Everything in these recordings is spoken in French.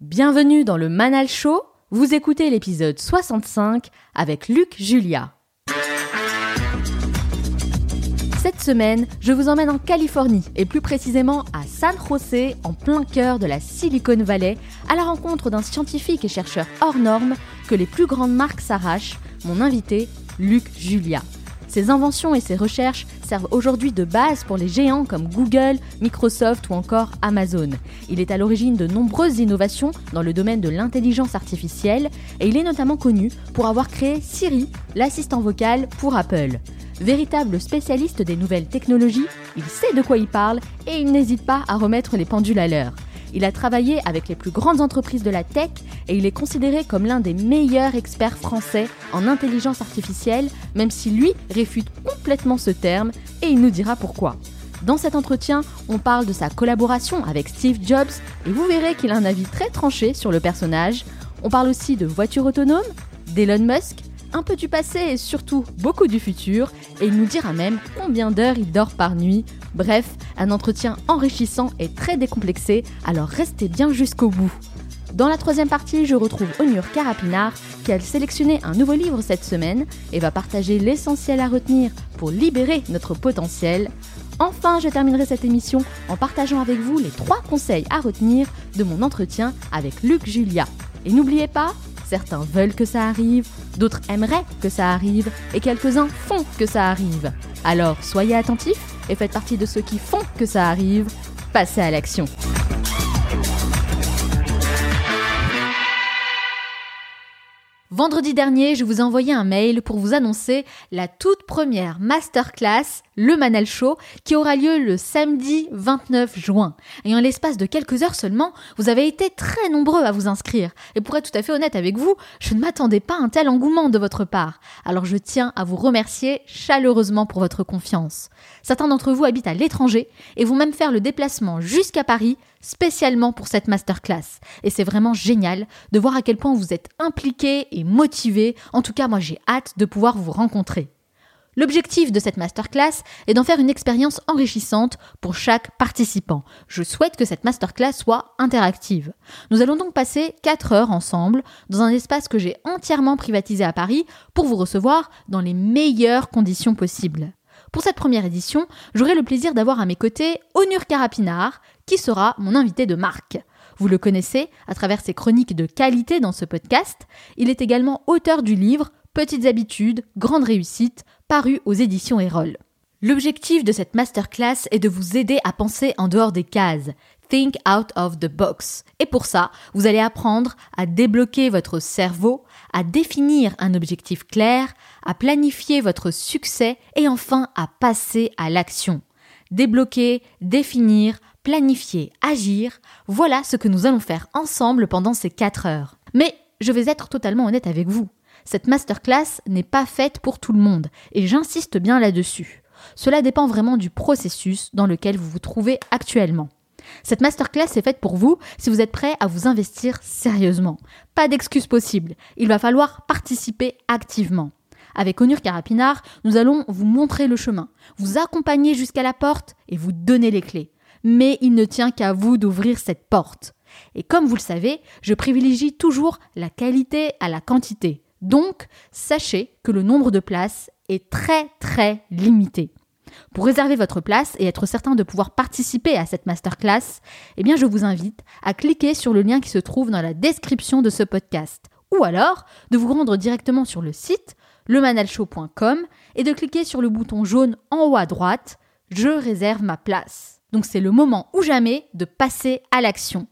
Bienvenue dans le Manal Show. Vous écoutez l'épisode 65 avec Luc Julia. Cette semaine, je vous emmène en Californie et plus précisément à San José, en plein cœur de la Silicon Valley, à la rencontre d'un scientifique et chercheur hors norme que les plus grandes marques s'arrachent, mon invité, Luc Julia. Ses inventions et ses recherches servent aujourd'hui de base pour les géants comme Google, Microsoft ou encore Amazon. Il est à l'origine de nombreuses innovations dans le domaine de l'intelligence artificielle et il est notamment connu pour avoir créé Siri, l'assistant vocal pour Apple. Véritable spécialiste des nouvelles technologies, il sait de quoi il parle et il n'hésite pas à remettre les pendules à l'heure. Il a travaillé avec les plus grandes entreprises de la tech et il est considéré comme l'un des meilleurs experts français en intelligence artificielle, même si lui réfute complètement ce terme et il nous dira pourquoi. Dans cet entretien, on parle de sa collaboration avec Steve Jobs et vous verrez qu'il a un avis très tranché sur le personnage. On parle aussi de voitures autonomes, d'Elon Musk, un peu du passé et surtout beaucoup du futur, et il nous dira même combien d'heures il dort par nuit. Bref, un entretien enrichissant et très décomplexé, alors restez bien jusqu'au bout. Dans la troisième partie, je retrouve Onur Karapinard qui a sélectionné un nouveau livre cette semaine et va partager l'essentiel à retenir pour libérer notre potentiel. Enfin, je terminerai cette émission en partageant avec vous les trois conseils à retenir de mon entretien avec Luc Julia. Et n'oubliez pas, certains veulent que ça arrive, d'autres aimeraient que ça arrive, et quelques-uns font que ça arrive. Alors soyez attentifs et faites partie de ceux qui font que ça arrive. Passez à l'action. Vendredi dernier, je vous ai envoyé un mail pour vous annoncer la toute première masterclass, le Manal Show, qui aura lieu le samedi 29 juin. Et en l'espace de quelques heures seulement, vous avez été très nombreux à vous inscrire. Et pour être tout à fait honnête avec vous, je ne m'attendais pas à un tel engouement de votre part. Alors je tiens à vous remercier chaleureusement pour votre confiance. Certains d'entre vous habitent à l'étranger et vont même faire le déplacement jusqu'à Paris spécialement pour cette masterclass. Et c'est vraiment génial de voir à quel point vous êtes impliqués et motivés. En tout cas, moi j'ai hâte de pouvoir vous rencontrer. L'objectif de cette masterclass est d'en faire une expérience enrichissante pour chaque participant. Je souhaite que cette masterclass soit interactive. Nous allons donc passer 4 heures ensemble dans un espace que j'ai entièrement privatisé à Paris pour vous recevoir dans les meilleures conditions possibles. Pour cette première édition, j'aurai le plaisir d'avoir à mes côtés Onur Karapinard, qui sera mon invité de marque. Vous le connaissez à travers ses chroniques de qualité dans ce podcast. Il est également auteur du livre Petites habitudes, grande réussite, paru aux éditions Erol. L'objectif de cette masterclass est de vous aider à penser en dehors des cases. Think out of the box. Et pour ça, vous allez apprendre à débloquer votre cerveau, à définir un objectif clair, à planifier votre succès et enfin à passer à l'action. Débloquer, définir, planifier, agir, voilà ce que nous allons faire ensemble pendant ces 4 heures. Mais je vais être totalement honnête avec vous. Cette masterclass n'est pas faite pour tout le monde, et j'insiste bien là-dessus. Cela dépend vraiment du processus dans lequel vous vous trouvez actuellement. Cette masterclass est faite pour vous si vous êtes prêt à vous investir sérieusement. Pas d'excuses possible, il va falloir participer activement. Avec Onur Karapinard, nous allons vous montrer le chemin, vous accompagner jusqu'à la porte et vous donner les clés. Mais il ne tient qu'à vous d'ouvrir cette porte. Et comme vous le savez, je privilégie toujours la qualité à la quantité. Donc, sachez que le nombre de places est très très limité. Pour réserver votre place et être certain de pouvoir participer à cette masterclass, eh bien je vous invite à cliquer sur le lien qui se trouve dans la description de ce podcast ou alors de vous rendre directement sur le site lemanalshow.com et de cliquer sur le bouton jaune en haut à droite Je réserve ma place. Donc c'est le moment ou jamais de passer à l'action.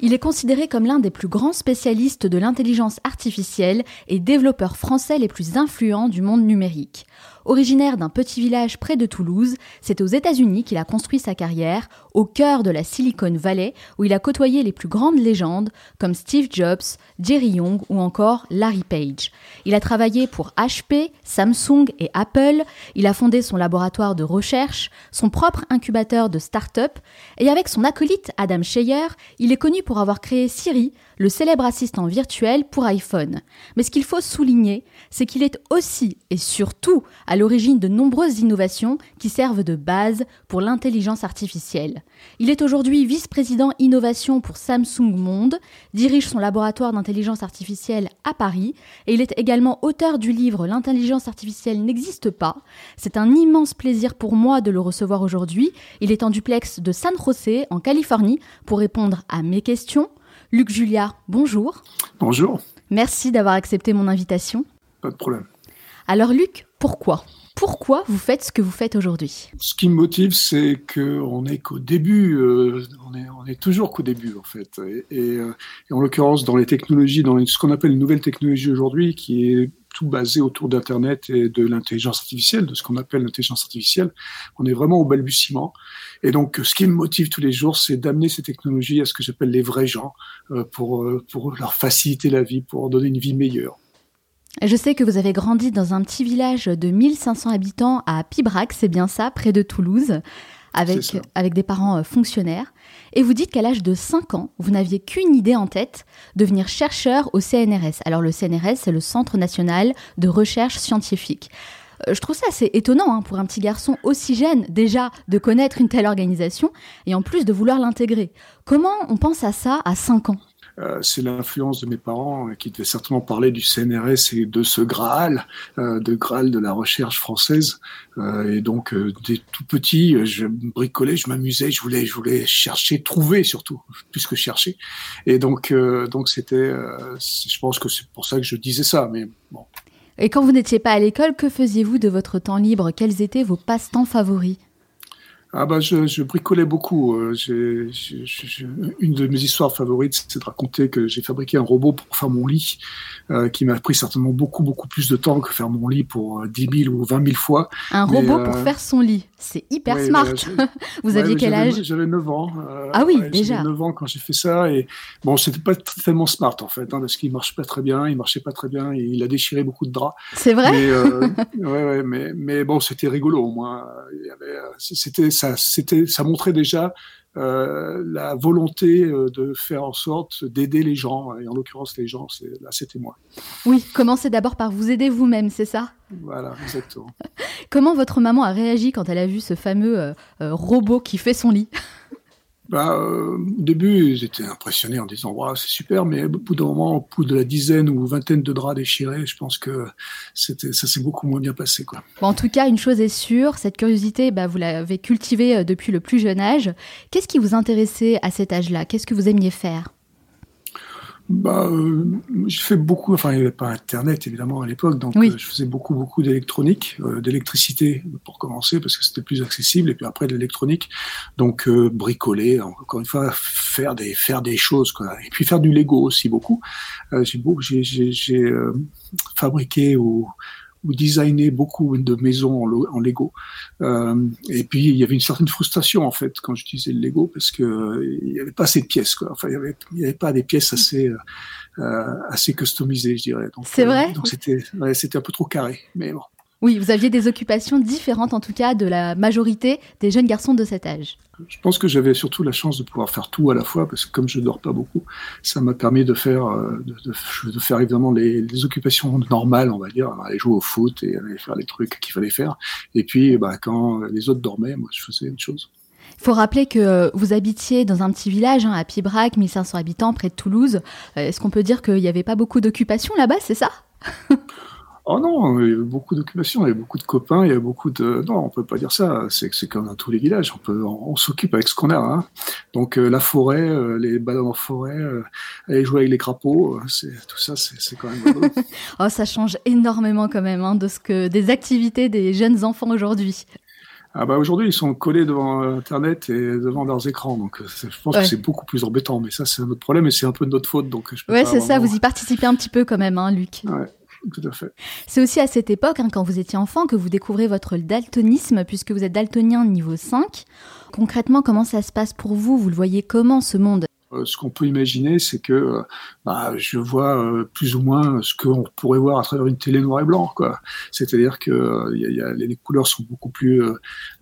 Il est considéré comme l'un des plus grands spécialistes de l'intelligence artificielle et développeurs français les plus influents du monde numérique. Originaire d'un petit village près de Toulouse, c'est aux États-Unis qu'il a construit sa carrière, au cœur de la Silicon Valley, où il a côtoyé les plus grandes légendes comme Steve Jobs, Jerry Young ou encore Larry Page. Il a travaillé pour HP, Samsung et Apple, il a fondé son laboratoire de recherche, son propre incubateur de start-up, et avec son acolyte Adam Scheyer, il est connu pour avoir créé Siri, le célèbre assistant virtuel pour iPhone. Mais ce qu'il faut souligner, c'est qu'il est aussi et surtout à l'origine de nombreuses innovations qui servent de base pour l'intelligence artificielle. Il est aujourd'hui vice-président innovation pour Samsung Monde, dirige son laboratoire d'intelligence artificielle à Paris et il est également auteur du livre L'intelligence artificielle n'existe pas. C'est un immense plaisir pour moi de le recevoir aujourd'hui. Il est en duplex de San José en Californie pour répondre à mes questions. Luc Julia, bonjour. Bonjour. Merci d'avoir accepté mon invitation. Pas de problème. Alors Luc, pourquoi? Pourquoi vous faites ce que vous faites aujourd'hui? Ce qui me motive, c'est qu'on n'est qu'au début, euh, on, est, on, est, toujours qu'au début en fait. Et, euh, en l'occurrence, dans les technologies, dans ce qu'on appelle une nouvelle technologie aujourd'hui, qui est tout basé autour d'Internet et de l'intelligence artificielle, de ce qu'on appelle l'intelligence artificielle, on est vraiment au balbutiement. Et donc, ce qui me motive tous les jours, c'est d'amener ces technologies à ce que j'appelle les vrais gens, euh, pour, pour leur faciliter la vie, pour leur donner une vie meilleure. Je sais que vous avez grandi dans un petit village de 1500 habitants à Pibrac, c'est bien ça, près de Toulouse, avec, avec des parents euh, fonctionnaires. Et vous dites qu'à l'âge de 5 ans, vous n'aviez qu'une idée en tête, devenir chercheur au CNRS. Alors le CNRS, c'est le Centre national de recherche scientifique. Euh, je trouve ça assez étonnant hein, pour un petit garçon aussi jeune déjà de connaître une telle organisation et en plus de vouloir l'intégrer. Comment on pense à ça à 5 ans? Euh, c'est l'influence de mes parents euh, qui devaient certainement parler du CNRS et de ce Graal, euh, de Graal de la recherche française. et donc, dès tout petit, je bricolais, je m'amusais, je voulais, je voulais chercher, trouver surtout, plus que chercher. Et donc, donc c'était, je pense que c'est pour ça que je disais ça. Mais bon. Et quand vous n'étiez pas à l'école, que faisiez-vous de votre temps libre? Quels étaient vos passe-temps favoris? Ah bah je, je bricolais beaucoup. Euh, une de mes histoires favorites, c'est de raconter que j'ai fabriqué un robot pour faire mon lit, euh, qui m'a pris certainement beaucoup beaucoup plus de temps que faire mon lit pour 10 euh, 000 ou 20 000 fois. Un robot pour faire son lit, c'est hyper smart. Vous aviez quel âge J'avais 9 ans. ah oui, déjà. J'avais 9 ans quand j'ai fait ça et bon, c'était pas tellement smart en fait, hein, parce qu'il marche pas très bien, il marchait pas très bien, et il a déchiré beaucoup de draps. C'est vrai. Mais, ouais, ouais, mais, mais bon, c'était rigolo au moins. C'était ça, c'était, ça montrait déjà euh, la volonté euh, de faire en sorte d'aider les gens. Et en l'occurrence, les gens, c'est, là, c'était moi. Oui, commencez d'abord par vous aider vous-même, c'est ça? Voilà, exactement. Comment votre maman a réagi quand elle a vu ce fameux euh, robot qui fait son lit? Bah, euh, au début, j'étais impressionné en disant wow, c'est super, mais au bout d'un moment, au bout de la dizaine ou vingtaine de draps déchirés, je pense que ça s'est beaucoup moins bien passé. Quoi. Bon, en tout cas, une chose est sûre, cette curiosité, bah, vous l'avez cultivée euh, depuis le plus jeune âge. Qu'est-ce qui vous intéressait à cet âge-là? Qu'est-ce que vous aimiez faire? Bah, euh, je fais beaucoup, enfin il n'y avait pas Internet évidemment à l'époque, donc euh, je faisais beaucoup beaucoup d'électronique, euh, d'électricité pour commencer parce que c'était plus accessible, et puis après de l'électronique, donc euh, bricoler, encore une fois faire des faire des choses quoi, et puis faire du Lego aussi beaucoup. j'ai beaucoup, j'ai fabriqué ou ou designer beaucoup de maisons en, Lego. Euh, et puis il y avait une certaine frustration en fait quand j'utilisais le Lego parce que euh, il n'y avait pas assez de pièces quoi. Enfin il n'y avait, pas des pièces assez euh, assez customisées je dirais. C'est vrai? Donc c'était c'était un peu trop carré. Mais bon. Oui, vous aviez des occupations différentes en tout cas de la majorité des jeunes garçons de cet âge. Je pense que j'avais surtout la chance de pouvoir faire tout à la fois parce que comme je dors pas beaucoup, ça m'a permis de faire euh, de, faire évidemment les, occupations normales, on va dire, aller jouer au foot et aller faire les trucs qu'il fallait faire. Et puis, bah, quand les autres dormaient, moi, je faisais une chose. Il faut rappeler que vous habitiez dans un petit village hein, à Pibrac, 1500 habitants, près de Toulouse. Euh, est-ce qu'on peut dire qu'il n'y avait pas beaucoup d'occupations là-bas, c'est ça? Oh non, il y a beaucoup d'occupations, il y a beaucoup de copains, il y a beaucoup de... Non, on peut pas dire ça, c'est c'est comme dans tous les villages, on peut, on, s'occupe avec ce qu'on a. Hein. Donc euh, la forêt, euh, les balades en forêt, euh, aller jouer avec les crapauds, c'est tout ça, c'est quand même oh, ça change énormément quand même hein, de ce que des activités des jeunes enfants aujourd'hui. Ah bah aujourd'hui ils sont collés devant Internet et devant leurs écrans, donc je pense que c'est beaucoup plus embêtant. Mais ça c'est un autre problème et c'est un peu de notre faute, donc je peux Ouais c'est ça, vous y participez un petit peu quand même, hein, Luc. Ouais. C'est aussi à cette époque, hein, quand vous étiez enfant, que vous découvrez votre daltonisme, puisque vous êtes daltonien niveau 5. Concrètement, comment ça se passe pour vous? Vous le voyez comment ce monde? Ce qu'on peut imaginer, c'est que euh, bah, je vois euh, plus ou moins ce qu'on pourrait voir à travers une télé noir et blanc. C'est-à-dire que y a, les couleurs sont beaucoup plus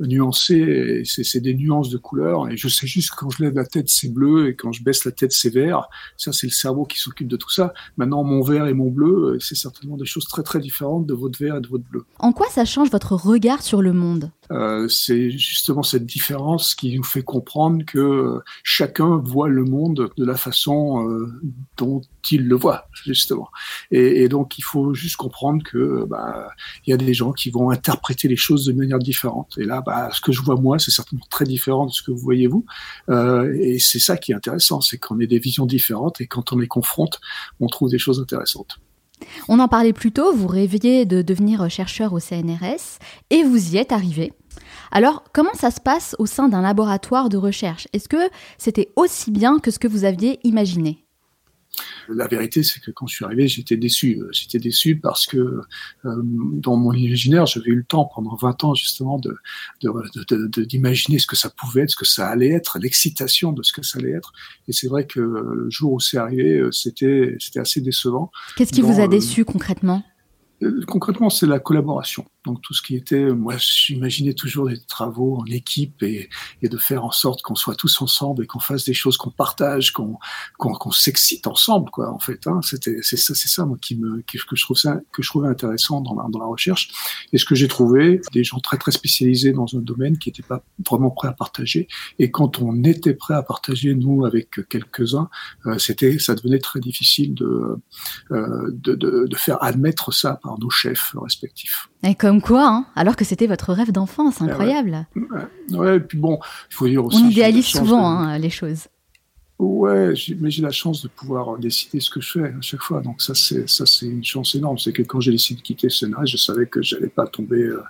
nuancées, c'est, des nuances de couleurs. Et je sais juste que quand je lève la tête, c'est bleu, et quand je baisse la tête, c'est vert. Ça, c'est le cerveau qui s'occupe de tout ça. Maintenant, mon vert et mon bleu, c'est certainement des choses très très différentes de votre vert et de votre bleu. En quoi ça change votre regard sur le monde? Euh, c'est justement cette différence qui nous fait comprendre que chacun voit le monde de la façon euh, dont il le voit, justement. Et, donc, il faut juste comprendre que bah, il y a des gens qui vont interpréter les choses de manière différente. Et là, bah, ce que je vois moi, c'est certainement très différent de ce que vous voyez vous. Euh, et c'est ça qui est intéressant, c'est qu'on ait des visions différentes et quand on les confronte, on trouve des choses intéressantes. On en parlait plus tôt, vous rêviez de devenir chercheur au CNRS et vous y êtes arrivé. Alors, comment ça se passe au sein d'un laboratoire de recherche? Est-ce que c'était aussi bien que ce que vous aviez imaginé? La vérité, c'est que quand je suis arrivé, j'étais déçu. J'étais déçu parce que euh, dans mon imaginaire, j'avais eu le temps pendant 20 ans justement de, d'imaginer ce que ça pouvait être, ce que ça allait être, l'excitation de ce que ça allait être. Et c'est vrai que le jour où c'est arrivé, euh, c'était, c'était assez décevant. Qu'est-ce qui vous a déçu concrètement? Concrètement, c'est la collaboration. Donc tout ce qui était, moi j'imaginais toujours des travaux en équipe et, et de faire en sorte qu'on soit tous ensemble et qu'on fasse des choses qu'on partage, qu'on qu'on s'excite ensemble quoi. En fait, hein, c'était c'est ça c'est ça moi qui me que je trouve ça que je trouvais intéressant dans la dans la recherche et ce que j'ai trouvé des gens très très spécialisés dans un domaine qui n'étaient pas vraiment prêts à partager et quand on était prêt à partager nous avec quelques uns, euh, c'était ça devenait très difficile de, euh, de, de de faire admettre ça par nos chefs respectifs. Quoi, hein, alors que c'était votre rêve d'enfance, eh incroyable. Ouais. et puis bon, il faut dire aussi. On idéalise souvent hein, les choses. Ouais, mais j'ai la chance de pouvoir décider ce que je fais à chaque fois. Donc ça, c'est ça, c'est une chance énorme. C'est que quand j'ai décidé de quitter Scénario, je savais que j'allais pas tomber euh,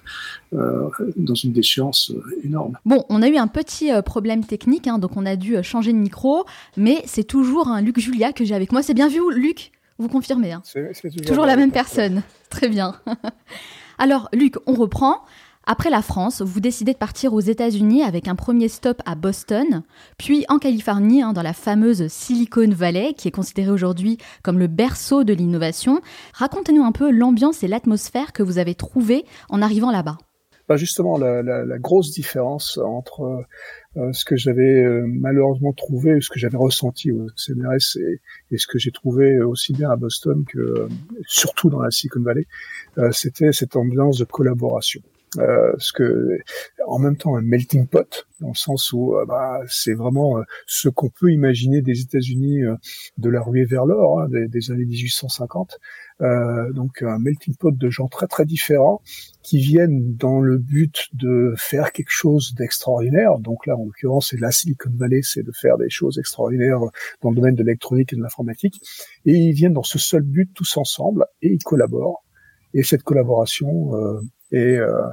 euh, dans une déchéance euh, énorme. Bon, on a eu un petit problème technique, hein, donc on a dû changer de micro, mais c'est toujours un Luc Julia que j'ai avec moi. C'est bien vu, Luc? Vous confirmez hein? C'est toujours, toujours la même personne. Très bien. Alors, Luc, on reprend. Après la France, vous décidez de partir aux États-Unis avec un premier stop à Boston, puis en Californie, hein, dans la fameuse Silicon Valley, qui est considérée aujourd'hui comme le berceau de l'innovation. Racontez-nous un peu l'ambiance et l'atmosphère que vous avez trouvée en arrivant là-bas. Bah justement, la, grosse différence entre euh, ce que j'avais euh, malheureusement trouvé, ce que j'avais ressenti au CNRS et, ce que j'ai trouvé aussi bien à Boston que surtout dans la Silicon Valley, euh, c'était cette ambiance de collaboration. Euh, ce que en même temps un melting pot dans le sens où euh, bah, c'est vraiment euh, ce qu'on peut imaginer des États-Unis de la ruée vers l'or hein, des, des, années 1850 donc un melting pot de gens très très différents qui viennent dans le but de faire quelque chose d'extraordinaire. Donc là en l'occurrence c'est la Silicon Valley c'est de faire des choses extraordinaires dans le domaine de l'électronique et de l'informatique. Et ils viennent dans ce seul but tous ensemble et ils collaborent. Et cette collaboration euh, est, euh,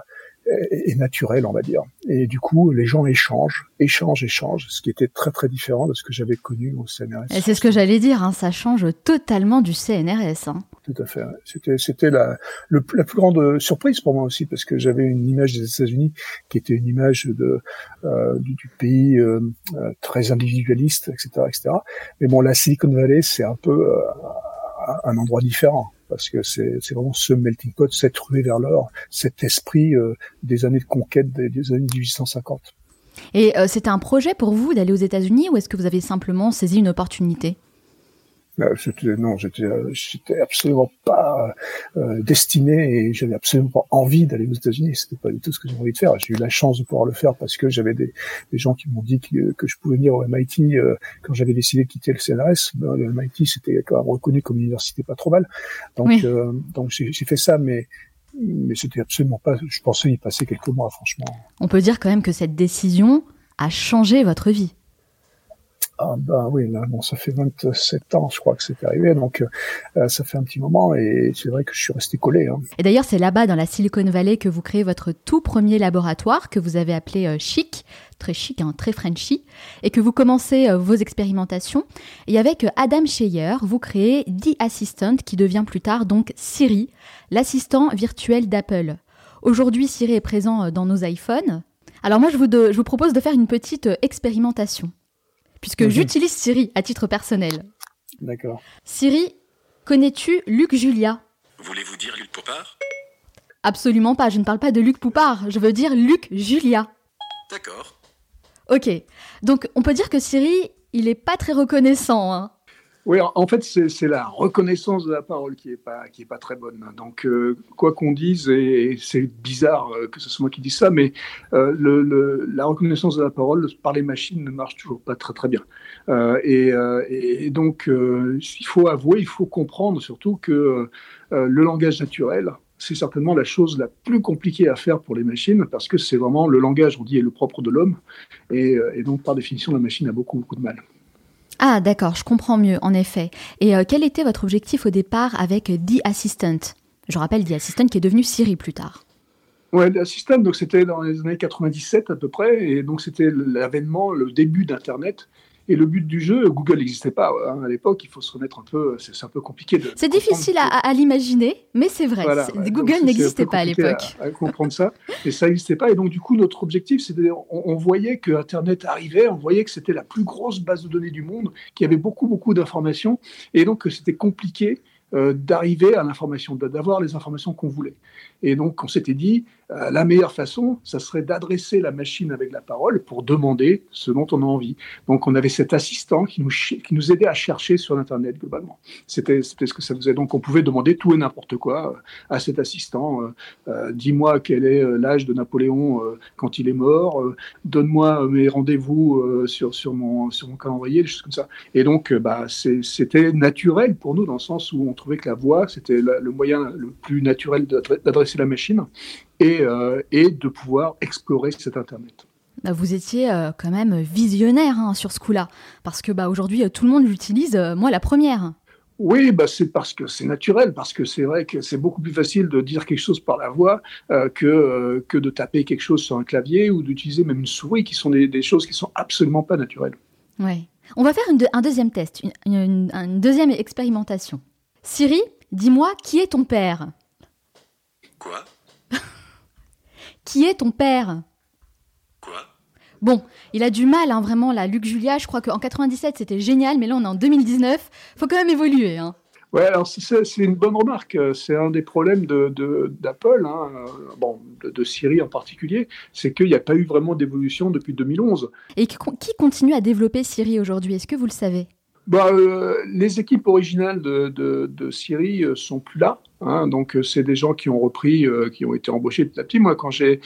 est, naturelle, on va dire. Et du coup, les gens échangent, échangent, échangent, ce qui était très très différent de ce que j'avais connu au CNRS. Et c'est ce que j'allais dire, hein, ça change totalement du CNRS. Hein. Tout à fait. C'était c'était la le, la plus grande surprise pour moi aussi parce que j'avais une image des États-Unis qui était une image de euh, du, du, pays euh, euh très individualiste, etc., etc. Mais bon, la Silicon Valley, c'est un peu euh, un endroit différent parce que c'est vraiment ce melting pot, cette ruée vers l'or, cet esprit euh, des années de conquête des, années 1850. Et euh, c'était un projet pour vous d'aller aux États-Unis ou est-ce que vous avez simplement saisi une opportunité? Non, j'étais, euh, j'étais absolument pas euh, destiné et j'avais absolument pas envie d'aller aux États-Unis. C'était pas du tout ce que j'avais envie de faire. J'ai eu la chance de pouvoir le faire parce que j'avais des, des gens qui m'ont dit que, que, je pouvais venir au MIT quand j'avais décidé de quitter le CNRS. Ben, le MIT c'était quand même reconnu comme une université pas trop mal. Donc, donc j'ai, fait ça, mais mais c'était absolument pas. Je pensais y passer quelques mois, franchement. On peut dire quand même que cette décision a changé votre vie. Ah bah oui, là, bon, ça fait 27 ans, je crois que c'est arrivé, donc euh, ça fait un petit moment et c'est vrai que je suis resté collé. Hein. Et d'ailleurs, c'est là-bas, dans la Silicon Valley, que vous créez votre tout premier laboratoire que vous avez appelé euh, Chic, très chic, hein, très Frenchy, et que vous commencez euh, vos expérimentations. Et avec Adam Scheyer, vous créez The Assistant, qui devient plus tard donc Siri, l'assistant virtuel d'Apple. Aujourd'hui, Siri est présent dans nos iPhones. Alors moi, je vous, je vous propose de faire une petite expérimentation. Puisque mhm. j'utilise Siri à titre personnel. D'accord. Siri, connais-tu Luc Julia? Voulez-vous dire Luc Poupard? Absolument pas, je ne parle pas de Luc Poupard, je veux dire Luc Julia. D'accord. Ok, donc on peut dire que Siri, il est pas très reconnaissant. Hein. Oui, en fait, c'est la reconnaissance de la parole qui n'est pas, pas très bonne. Donc, euh, quoi qu'on dise, et, c'est bizarre euh, que ce soit moi qui dise ça, mais euh, la reconnaissance de la parole par les machines ne marche toujours pas très très bien. Et, et, donc, il faut avouer, il faut comprendre surtout que le langage naturel, c'est certainement la chose la plus compliquée à faire pour les machines parce que c'est vraiment le langage, on dit, est le propre de l'homme. Et, et donc, par définition, la machine a beaucoup, beaucoup de mal. Ah d'accord, je comprends mieux, en effet. Et euh, quel était votre objectif au départ avec The Assistant? Je rappelle The Assistant qui est devenu Siri plus tard. Ouais, The Assistant, donc c'était dans les années 97 à peu près, et donc c'était l'avènement, le début d'Internet. Et le but du jeu, Google n'existait pas hein, à l'époque. Il faut se remettre un peu. C'est un peu compliqué. C'est difficile à, l'imaginer, mais c'est vrai. Google n'existait pas à l'époque. À, comprendre ça, et ça n'existait pas. Et donc du coup, notre objectif, c'était, on, on, voyait que Internet arrivait, on voyait que c'était la plus grosse base de données du monde, qu'il y avait beaucoup beaucoup d'informations, et donc que c'était compliqué euh, d'arriver à l'information, d'avoir les informations qu'on voulait. Et donc, on s'était dit, euh, la meilleure façon, ça serait d'adresser la machine avec la parole pour demander ce dont on a envie. Donc, on avait cet assistant qui nous, qui nous aidait à chercher sur Internet globalement. C'était ce que ça faisait. Donc, on pouvait demander tout et n'importe quoi euh, à cet assistant. Euh, dis-moi quel est l'âge de Napoléon quand il est mort. Donne-moi mes rendez-vous sur, mon, sur mon calendrier, des choses comme ça. Et donc, bah, c'était naturel pour nous dans le sens où on trouvait que la voix, c'était le moyen le plus naturel d'adresser la machine et, euh, et de pouvoir explorer cet Internet. Bah, vous étiez euh, quand même visionnaire hein, sur ce coup-là, parce que bah, aujourd'hui euh, tout le monde l'utilise, moi la première. Oui, bah c'est parce que c'est naturel, parce que c'est vrai que c'est beaucoup plus facile de dire quelque chose par la voix que, que de taper quelque chose sur un clavier ou d'utiliser même une souris, qui sont des, choses qui sont absolument pas naturelles. Oui. On va faire un deuxième test, une, une deuxième expérimentation. Siri, dis-moi qui est ton père? Quoi Qui est ton père Quoi Bon, il a du mal, hein, vraiment, là. Luc Julia, je crois qu'en 97, c'était génial, mais là, on est en 2019. Faut quand même évoluer. Hein. Ouais, alors c'est une bonne remarque. C'est un des problèmes d'Apple, de, hein, bon, de, Siri en particulier, c'est qu'il n'y a pas eu vraiment d'évolution depuis 2011. Et qui continue à développer Siri aujourd'hui? Est-ce que vous le savez? Bah, euh, les équipes originales de, de, de Siri euh, sont plus là. Hein, donc euh, c'est des gens qui ont repris, qui ont été embauchés petit à petit. Moi, quand j'ai,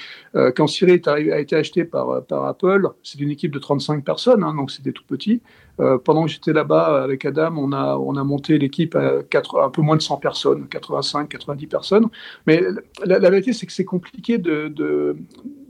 quand Siri est arrivé, a été acheté par, par Apple, c'est une équipe de 35 personnes, hein, donc c'était tout petit. pendant que j'étais là-bas avec Adam, on a, on a monté l'équipe à quatre, un peu moins de 100 personnes, 85, 90 personnes. Mais la, vérité, c'est que c'est compliqué de, de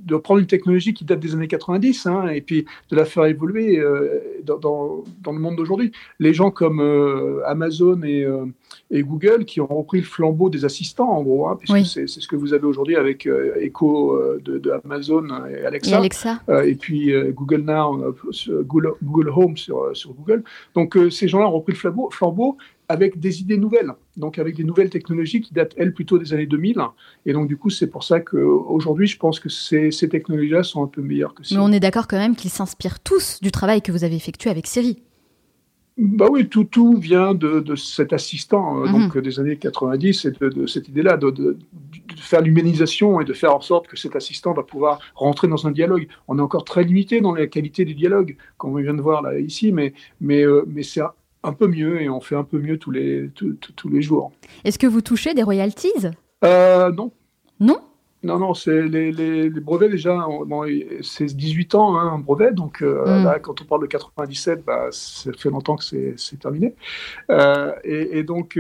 de prendre une technologie qui date des années 90 hein, et puis de la faire évoluer euh, dans, dans, le monde d'aujourd'hui. Les gens comme euh, Amazon et, euh, et, Google qui ont repris le flambeau des assistants, en gros, hein, puisque c'est, ce que vous avez aujourd'hui avec Echo de, de, Amazon et Alexa. Et, Alexa. et puis Google Now, Google, Google, Home sur, sur Google. Donc ces gens-là ont repris le flambeau, flambeau avec des idées nouvelles, donc avec des nouvelles technologies qui datent, elles, plutôt des années 2000. Et donc, du coup, c'est pour ça qu'aujourd'hui, je pense que ces, ces technologies-là sont un peu meilleures que Siri. Mais on est d'accord quand même qu'ils s'inspirent tous du travail que vous avez effectué avec Siri. Bah oui, tout, tout vient de, de cet assistant euh, donc mhm. des années 90 et de, cette idée-là de, de, faire l'humanisation et de faire en sorte que cet assistant va pouvoir rentrer dans un dialogue. On est encore très limité dans la qualité des dialogues, comme on vient de voir là ici, mais, mais, euh, mais c'est un peu mieux et on fait un peu mieux tous les, tous, les jours. Est-ce que vous touchez des royalties? Euh, Non. Non? Non, non, c'est les, les, brevets déjà, bon, c'est 18 ans hein, un brevet, donc euh, hmm. là, quand on parle de 97, bah, ça fait longtemps que c'est terminé. Euh, et, donc,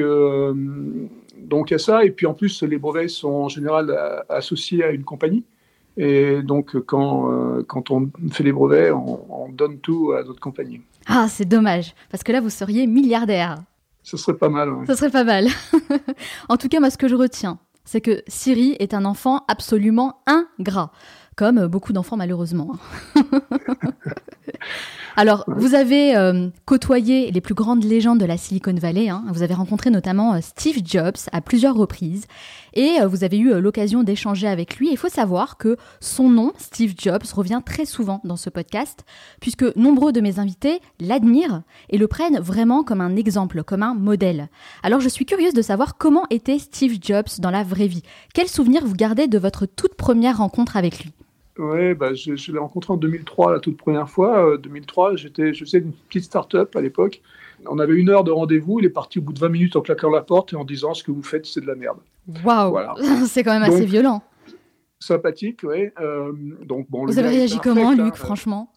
donc il y a ça, et puis en plus, les brevets sont en général associés à une compagnie. Et donc, quand, quand on fait les brevets, on, on donne tout à notre compagnie. Ah, c'est dommage, parce que là, vous seriez milliardaire. Ce serait pas mal. Ce serait pas mal. en tout cas, moi, ce que je retiens, c'est que Siri est un enfant absolument ingrat, comme beaucoup d'enfants malheureusement. Alors, vous avez euh, côtoyé les plus grandes légendes de la Silicon Valley. Hein. Vous avez rencontré notamment euh, Steve Jobs à plusieurs reprises et euh, vous avez eu l'occasion d'échanger avec lui. Il faut savoir que son nom, Steve Jobs, revient très souvent dans ce podcast puisque nombreux de mes invités l'admirent et le prennent vraiment comme un exemple, comme un modèle. Alors, je suis curieuse de savoir comment était Steve Jobs dans la vraie vie. Quels souvenirs vous gardez de votre toute première rencontre avec lui? Oui, bah, je, l'ai rencontré en 2003 la toute première fois. 2003, euh, j'étais, je faisais une petite start-up à l'époque. On avait une heure de rendez-vous. Il est parti au bout de 20 minutes en claquant la porte et en disant ce que vous faites, c'est de la merde. Waouh C'est quand même assez violent. Sympathique, oui. Euh, donc, bon, vous avez réagi comment, Luc, hein. franchement?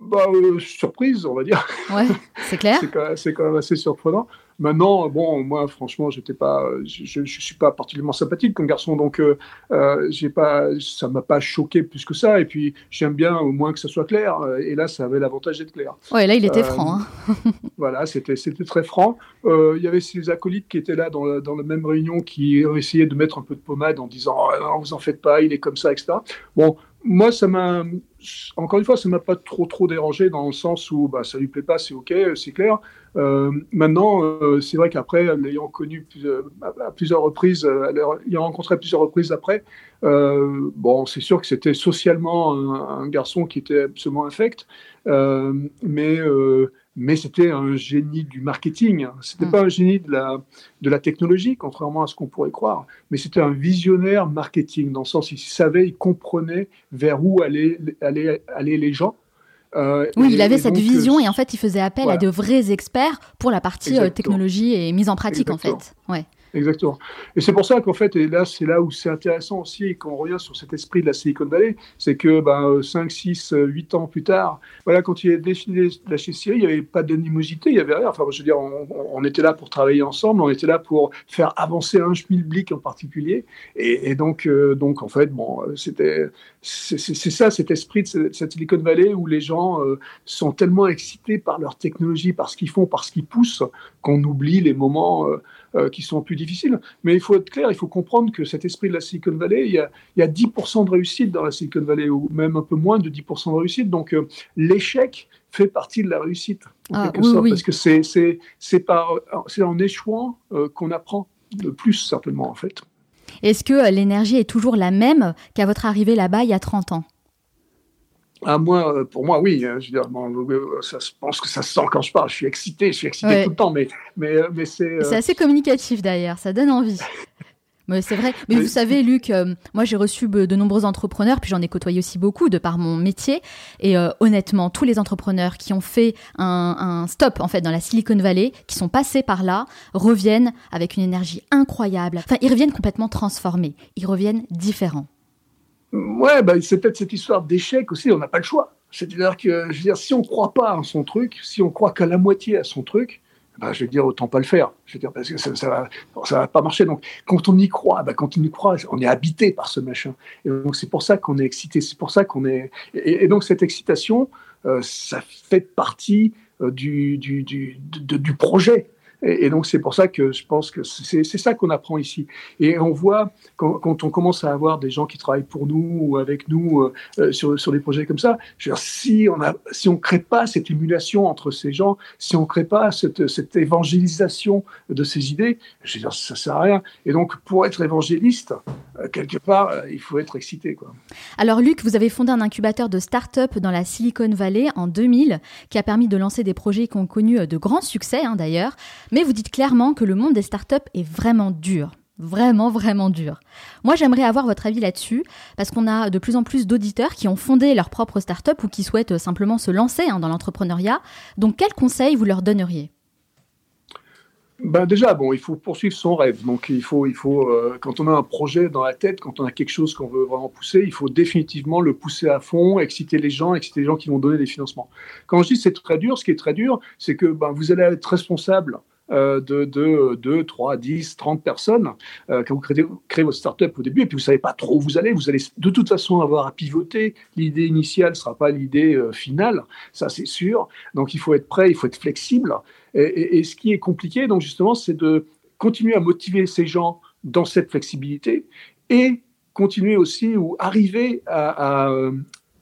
Bah, euh, surprise, on va dire. Ouais, c'est clair. c'est quand, même assez surprenant. Maintenant, bon, moi, franchement, j'étais pas, je, ne suis pas particulièrement sympathique comme garçon, donc euh, euh, j'ai pas, ça m'a pas choqué plus que ça. Et puis, j'aime bien au moins que ça soit clair. Et là, ça avait l'avantage d'être clair. Ouais, là, il était franc. Hein. voilà, c'était, c'était très franc. Il y avait ces acolytes qui étaient là dans la, dans la même réunion qui essayaient de mettre un peu de pommade en disant, oh, non, vous en faites pas, il est comme ça, etc. Bon, moi, ça m'a, encore une fois, ça m'a pas trop trop dérangé dans le sens où bah, ça lui plaît pas, c'est ok, c'est clair. Euh, maintenant, euh, c'est vrai qu'après, l'ayant connu à plusieurs reprises, euh, l'ayant rencontré à plusieurs reprises après, euh, bon, c'est sûr que c'était socialement un, un, garçon qui était absolument infect, mais mais c'était un génie du marketing. C'était n'était mm. pas un génie de la, de la technologie, contrairement à ce qu'on pourrait croire, mais c'était un visionnaire marketing, dans le sens il savait, il comprenait vers où allaient, allaient, allaient les gens. Euh, oui, il avait cette vision et en fait, il faisait appel à de vrais experts pour la partie euh, technologie et mise en pratique, en fait. Ouais. Exactement. Et c'est pour ça qu'en fait, et là, c'est là où c'est intéressant aussi, quand on revient sur cet esprit de la Silicon Valley, c'est que ben, 5, 6, 8 ans plus tard, voilà, quand il a défini la chez Siri, il n'y avait pas d'animosité, il n'y avait rien. Enfin, je veux dire, on, était là pour travailler ensemble, on était là pour faire avancer un schmilblick en particulier. Et, donc, euh, donc, en fait, bon, c'était, c'est ça, cet esprit de cette Silicon Valley où les gens euh, sont tellement excités par leur technologie, par ce qu'ils font, par ce qu'ils poussent, qu'on oublie les moments. Euh, euh, qui sont plus difficiles. Mais il faut être clair, il faut comprendre que cet esprit de la Silicon Valley, il y a, il y a 10% de réussite dans la Silicon Valley, ou même un peu moins de 10% de réussite. Donc euh, l'échec fait partie de la réussite, en ah, quelque sorte, parce que c'est, c'est, c'est, c'est en échouant euh, qu'on apprend le plus, certainement, en fait. Est-ce que l'énergie est toujours la même qu'à votre arrivée là-bas il y a 30 ans? Ah, moi, euh, pour moi, oui. Hein, je, veux dire, euh, ça, pense que ça se sent quand je parle. Je suis excité, je suis excité tout le temps, mais, mais, euh, mais c'est. C'est assez communicatif d'ailleurs, ça donne envie. Mais c'est vrai. Mais vous savez, Luc, moi j'ai reçu de nombreux entrepreneurs, puis j'en ai côtoyé aussi beaucoup de par mon métier. Et honnêtement, tous les entrepreneurs qui ont fait un, un, stop en fait dans la Silicon Valley, qui sont passés par là, reviennent avec une énergie incroyable. Enfin, ils reviennent complètement transformés. Ils reviennent différents. Ouais, bah, c'est peut-être cette histoire d'échec aussi, on n'a pas le choix. C'est-à-dire que, je veux dire, si on ne croit pas à son truc, si on croit qu'à la moitié à son truc, bah, je veux dire, autant pas le faire. Je veux dire, parce que ça, ça, va, ça va pas marcher. Donc, quand on y croit, bah, quand on y croit, on est habité par ce machin. Et donc, c'est pour ça qu'on est excité. C'est pour ça qu'on est. Et, donc, cette excitation, euh, ça fait partie euh, du, du, du, du projet. Et, donc c'est pour ça que je pense que c'est ça qu'on apprend ici. Et on voit quand, on commence à avoir des gens qui travaillent pour nous ou avec nous euh, euh, sur, sur des projets comme ça, si on a, si on crée pas cette émulation entre ces gens, si on crée pas cette, cette évangélisation de ces idées, je veux ça sert à rien. Et donc pour être évangéliste, euh, quelque part, il faut être excité. Quoi. Alors Luc, vous avez fondé un incubateur de start-up dans la Silicon Valley en 2000 qui a permis de lancer des projets qui ont connu de grands succès hein, d'ailleurs. Mais vous dites clairement que le monde des startups est vraiment dur. Vraiment, vraiment dur. Moi, j'aimerais avoir votre avis là-dessus, parce qu'on a de plus en plus d'auditeurs qui ont fondé leur propre startup ou qui souhaitent simplement se lancer hein, dans l'entrepreneuriat. Donc, quels conseils vous leur donneriez? Ben déjà, bon, il faut poursuivre son rêve. Donc, il faut, il faut euh, quand on a un projet dans la tête, quand on a quelque chose qu'on veut vraiment pousser, il faut définitivement le pousser à fond, exciter les gens, exciter les gens qui vont donner des financements. Quand je dis c'est très dur, ce qui est très dur, c'est que ben, vous allez être responsable euh, de, 2, 3, 10, 30 personnes euh, quand vous créez, créez, votre startup au début, et puis vous savez pas trop où vous allez. Vous allez de toute façon avoir à pivoter. L'idée initiale ne sera pas l'idée euh, finale, ça c'est sûr. Donc il faut être prêt, il faut être flexible. Et, ce qui est compliqué, donc justement, c'est de continuer à motiver ces gens dans cette flexibilité et continuer aussi ou arriver à, à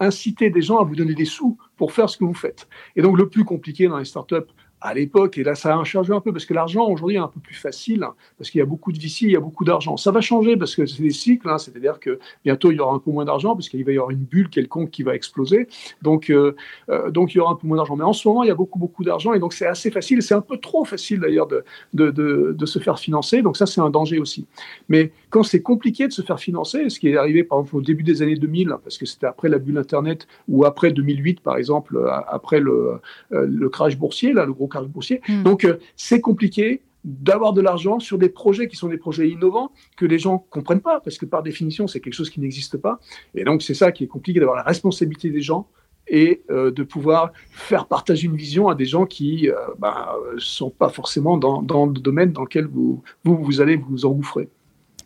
inciter des gens à vous donner des sous pour faire ce que vous faites. Et donc, le plus compliqué dans les startups, à l'époque, et là ça a changé un peu parce que l'argent aujourd'hui est un peu plus facile, parce qu'il y a beaucoup de VC, il y a beaucoup d'argent. Ça va changer parce que c'est des cycles, hein, c'est-à-dire que bientôt il y aura un peu moins d'argent parce qu'il va y avoir une bulle quelconque qui va exploser, donc, euh, euh, donc il y aura un peu moins d'argent. Mais en ce moment, il y a beaucoup, beaucoup d'argent et donc c'est assez facile, c'est un peu trop facile d'ailleurs de, de, de, de, se faire financer, donc ça c'est un danger aussi. Mais quand c'est compliqué de se faire financer, ce qui est arrivé par exemple au début des années 2000, parce que c'était après la bulle Internet ou après 2008 par exemple, euh, après le, le crash boursier, là, le gros boursier. Hmm. Donc, euh, c'est compliqué d'avoir de l'argent sur des projets qui sont des projets innovants que les gens comprennent pas parce que par définition c'est quelque chose qui n'existe pas et donc c'est ça qui est compliqué d'avoir la responsabilité des gens et euh, de pouvoir faire partager une vision à des gens qui ne euh, bah, sont pas forcément dans, dans, le domaine dans lequel vous, vous, vous allez vous engouffrer.